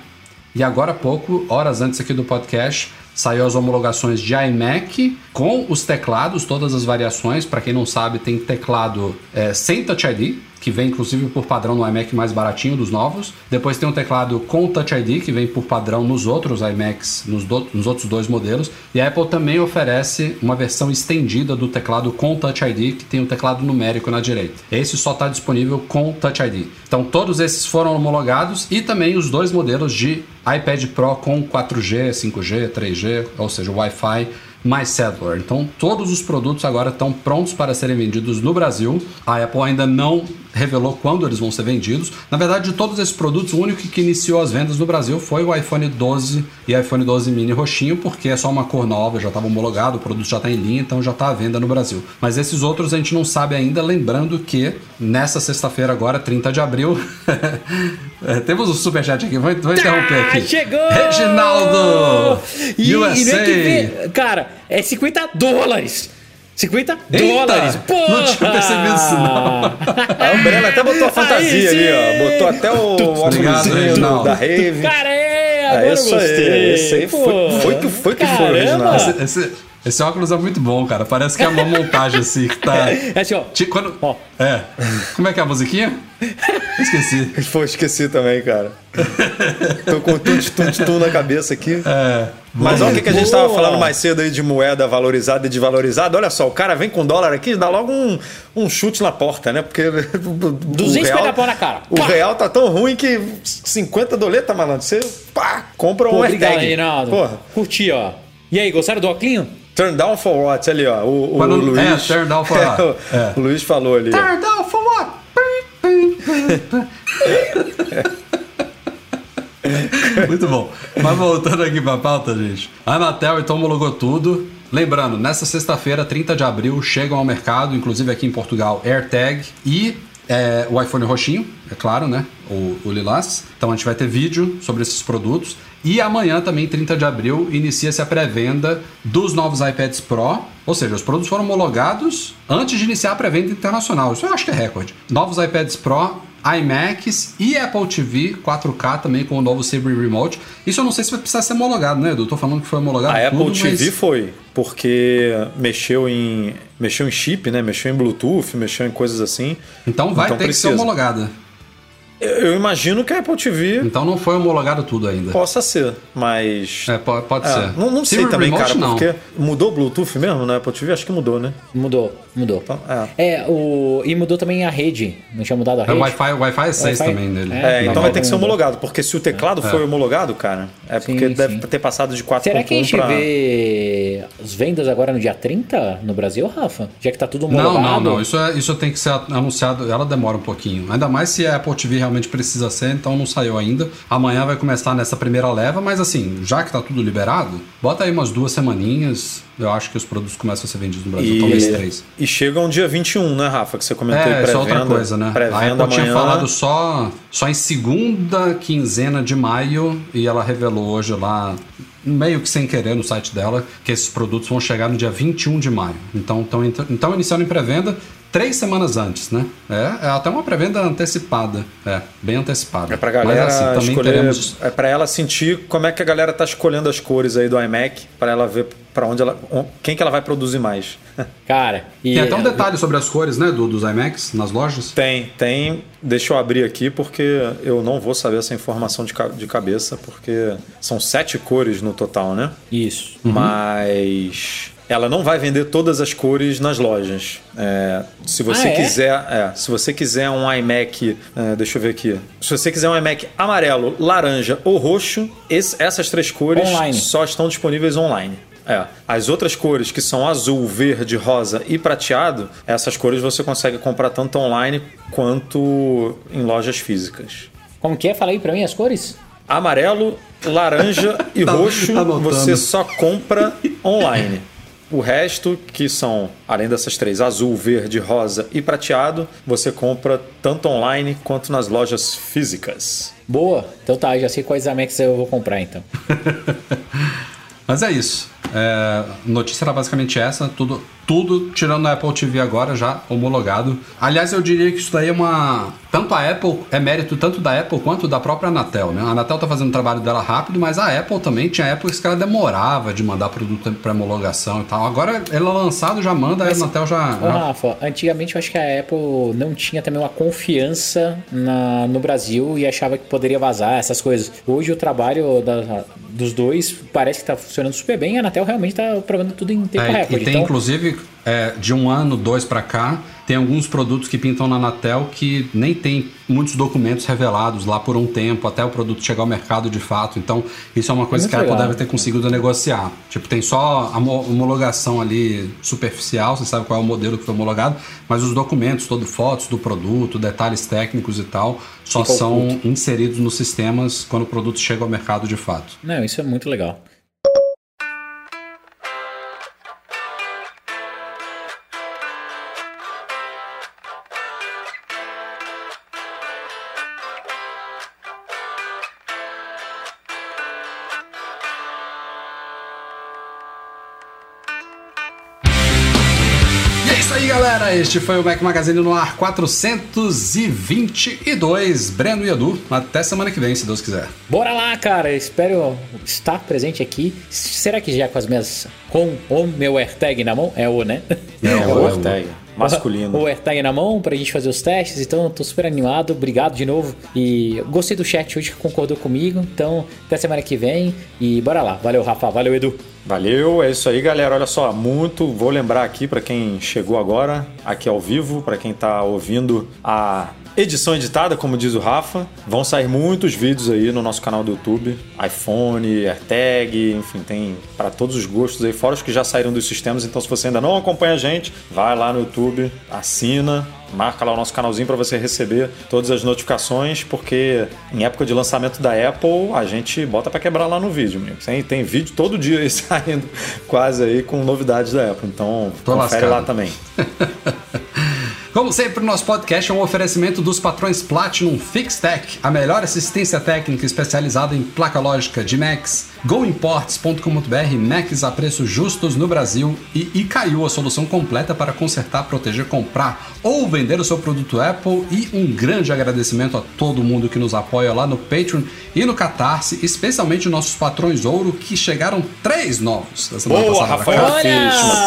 E agora há pouco, horas antes aqui do podcast, saiu as homologações de iMac com os teclados, todas as variações. Para quem não sabe, tem teclado é, sem Touch ID, que vem inclusive por padrão no iMac mais baratinho dos novos. Depois tem um teclado com Touch ID, que vem por padrão nos outros iMacs, nos, do- nos outros dois modelos. E a Apple também oferece uma versão estendida do teclado com Touch ID, que tem o teclado numérico na direita. Esse só está disponível com Touch ID. Então todos esses foram homologados e também os dois modelos de iPad Pro com 4G, 5G, 3G, ou seja, Wi-Fi mais cellular. Então, todos os produtos agora estão prontos para serem vendidos no Brasil. A Apple ainda não revelou quando eles vão ser vendidos. Na verdade, de todos esses produtos, o único que iniciou as vendas no Brasil foi o iPhone 12 e iPhone 12 mini roxinho, porque é só uma cor nova, já estava homologado, o produto já está em linha, então já está à venda no Brasil. Mas esses outros a gente não sabe ainda, lembrando que nessa sexta-feira agora, 30 de abril, é, temos um superchat aqui, vou, vou interromper aqui. Ah, chegou! Reginaldo! E, e não é USA! que vê, cara, é 50 dólares. 50 Eita! dólares. Porra! Não tinha percebido isso, não. A Umbrella até botou a fantasia Aí ali, ó. Botou até o Reginaldo. da Rave. Cara, é, agora É isso aí, gostei. esse aí foi- Pô, foi que- foi que foi. Reginaldo. Esse, esse, esse óculos é muito bom, cara. Parece que é uma montagem assim que tá. É assim, ó. Ti- Quando... Ó. É. Como é que é a musiquinha? Esqueci. Pô, esqueci também, cara. Tô com tum-tum na cabeça aqui. É. Mas olha o que, que a gente estava Boa. falando mais cedo aí de moeda valorizada e desvalorizada. Olha só, o cara vem com dólar aqui dá logo um, um chute na porta, né? Porque. 250 pau na cara. O Pá! real tá tão ruim que 50 doleta, malandro. Você pá, compra um Pô, obrigado. Reinaldo. Porra. Curti, ó. E aí, gostaram do Oclinho? Turn down for what? Ali, ó. O, o Luiz. é, turn down for what? o, É. o Luiz falou ali. ó. Turn down for what? Muito bom. Mas voltando aqui pra pauta, gente. A Anatel então homologou tudo. Lembrando, nessa sexta-feira, 30 de abril, chegam ao mercado, inclusive aqui em Portugal, AirTag e é, o iPhone roxinho, é claro, né? O, o Lilás. Então a gente vai ter vídeo sobre esses produtos. E amanhã, também, 30 de abril, inicia-se a pré-venda dos novos iPads Pro. Ou seja, os produtos foram homologados antes de iniciar a pré-venda internacional. Isso eu acho que é recorde. Novos iPads Pro, iMacs e Apple TV 4K também com o novo Sabre Remote. Isso eu não sei se vai precisar ser homologado, né, Edu? Tô falando que foi homologado. A tudo, Apple TV mas... foi, porque mexeu em mexeu em chip, né? Mexeu em Bluetooth, mexeu em coisas assim. Então vai Então ter precisa. que ser homologada. Eu imagino que a Apple TV Então não foi homologado tudo ainda. possa ser, mas É, pode, pode É, ser. não, não sei também, Remote, cara, não. porque mudou o Bluetooth mesmo na Apple TV? Acho que mudou, né? Mudou, mudou. Então, é. É, o... e mudou também a rede. Não tinha mudado a É rede? o Wi-Fi, Wi-Fi é 6 Wi-Fi? também nele. É, É, então vai ter que ser homologado, porque se o teclado foi homologado, cara, é porque Sim, deve sim. ter passado de 4.1 Será que a gente pra... vê as vendas agora no dia 30 no Brasil, Rafa? Já que tá tudo homologado. Não, não, não. Isso, é, isso tem que ser anunciado. Ela demora um pouquinho. Ainda mais se a Apple TV realmente precisa ser, então não saiu ainda. Amanhã vai começar nessa primeira leva, mas assim, já que tá tudo liberado, bota aí umas duas semaninhas. Eu acho que os produtos começam a ser vendidos no Brasil, talvez três. E, e chegam dia 21, né, Rafa? Que você comentou É, isso é outra pré-venda. coisa, né? A Pré-venda Apple tinha falado só, só em segunda quinzena de maio e ela revelou hoje lá, meio que sem querer no site dela, que esses produtos vão chegar no dia 21 de maio. Então, estão então iniciando em pré-venda três semanas antes, né? É, é até uma pré-venda antecipada. É, bem antecipada. É pra galera Mas assim, também escolher, teremos... é pra ela sentir como é que a galera tá escolhendo as cores aí do iMac, pra ela ver para onde ela, quem que ela vai produzir mais. Cara, e Tem até um detalhe sobre as cores, né, do, dos iMacs nas lojas. Tem, tem. Deixa eu abrir aqui porque eu não vou saber essa informação de, de cabeça, porque são sete cores no total, né? Isso. Mas ela não vai vender todas as cores nas lojas. É, se você Ah, é? quiser, é, se você quiser um iMac, é, deixa eu ver aqui. Se você quiser um iMac amarelo, laranja ou roxo, esse- essas três cores Online. só estão disponíveis online. É. As outras cores, que são azul, verde, rosa e prateado, essas cores você consegue comprar tanto online quanto em lojas físicas. Como que é? Fala aí pra mim as cores. Amarelo, laranja e Tá- roxo tá anotando. você só compra online. O resto, que são, além dessas três, azul, verde, rosa e prateado, você compra tanto online quanto nas lojas físicas. Boa. Então tá, já sei quais Amex eu vou comprar então. Mas é isso. É, notícia era basicamente essa, tudo, tudo tirando a Apple TV agora já homologado. Aliás, eu diria que isso daí é uma. Tanto a Apple, é mérito tanto da Apple quanto da própria Anatel, né? A Anatel tá fazendo o trabalho dela rápido, mas a Apple também tinha épocas que ela demorava de mandar produto para homologação e tal. Agora ela lançado já manda, a Anatel já. Ô, já- Rafa, antigamente eu acho que a Apple não tinha também uma confiança na, no Brasil e achava que poderia vazar essas coisas. Hoje o trabalho da- dos dois parece que tá funcionando super bem e a Anatel realmente tá provando tudo em tempo É, recorde. e tem então, inclusive é, de um ano, dois pra cá, tem alguns produtos que pintam na Anatel que nem tem muitos documentos revelados lá por um tempo até o produto chegar ao mercado de fato. Então, isso é uma coisa Muito que a Apple deve ter conseguido negociar. Tipo, tem só a mo- homologação ali superficial, você sabe qual é o modelo que foi homologado, mas os documentos, todo fotos do produto, detalhes técnicos e tal, só são inseridos nos sistemas quando o produto chega ao mercado de fato. Não, isso é muito legal. Este foi o Mac Magazine no ar 422. Breno e Edu. Até semana que vem, se Deus quiser. Bora lá, cara. Espero estar presente aqui. Será que já com as minhas. com o meu AirTag na mão? É o, né? É, o o- AirTag, masculino. O AirTag na mão pra gente fazer os testes. Então, tô super animado. Obrigado de novo. E gostei do chat hoje que concordou comigo. Então, até semana que vem. E bora lá. Valeu, Rafa. Valeu, Edu. Valeu, é isso aí, galera. Olha só, muito. Vou lembrar aqui para quem chegou agora, aqui ao vivo, para quem tá ouvindo a edição editada, como diz o Rafa. Vão sair muitos vídeos aí no nosso canal do YouTube, iPhone, AirTag, enfim, tem para todos os gostos aí, fora os que já saíram dos sistemas. Então, se você ainda não acompanha a gente, vai lá no YouTube, assina, marca lá o nosso canalzinho para você receber todas as notificações, porque em época de lançamento da Apple, a gente bota para quebrar lá no vídeo, amigo. Tem, tem vídeo todo dia aí saindo quase aí com novidades da Apple. Então, Tô confere lascado. lá também. Como sempre, o nosso podcast é um oferecimento dos patrões Platinum FixTech, a melhor assistência técnica especializada em placa lógica de Macs, goimports.com.br, Macs a preços justos no Brasil e Icaiu, a solução completa para consertar, proteger, comprar ou vender o seu produto Apple e um grande agradecimento a todo mundo que nos apoia lá no Patreon e no Catarse, especialmente nossos patrões ouro que chegaram três novos. essa semana Boa, passada. Rafael.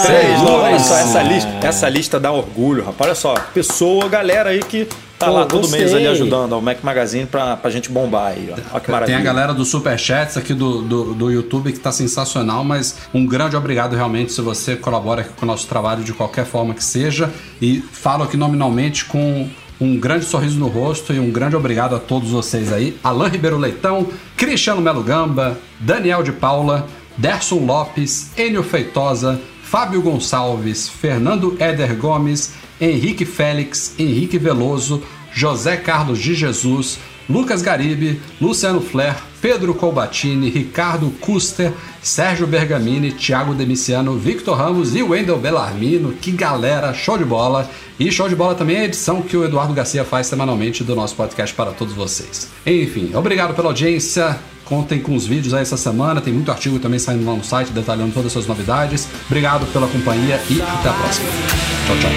Três, Olha olha só. essa lista, essa lista dá orgulho, rapaz. Olha só, pessoa, galera aí que tá Pô, lá todo gostei. mês ali ajudando ao Mac Magazine pra, pra gente bombar aí, ó. Olha que maravilha. Tem a galera do Superchats aqui do, do, do YouTube que tá sensacional, mas um grande obrigado realmente se você colabora aqui com o nosso trabalho de qualquer forma que seja. E falo aqui nominalmente com um grande sorriso no rosto e um grande obrigado a todos vocês aí. Alain Ribeiro Leitão, Cristiano Melo Gamba, Daniel de Paula, Derson Lopes, Enio Feitosa, Fábio Gonçalves, Fernando Éder Gomes, Henrique Félix, Henrique Veloso, José Carlos de Jesus, Lucas Garibe, Luciano Flair, Pedro Colbatini, Ricardo Custer, Sérgio Bergamini, Thiago Demiciano, Victor Ramos e Wendel Bellarmino. Que galera, show de bola! E show de bola também é a edição que o Eduardo Garcia faz semanalmente do nosso podcast para todos vocês. Enfim, obrigado pela audiência. Contem com os vídeos aí essa semana, tem muito artigo também saindo lá no site detalhando todas as suas novidades. Obrigado pela companhia e até a próxima. Tchau, tchau.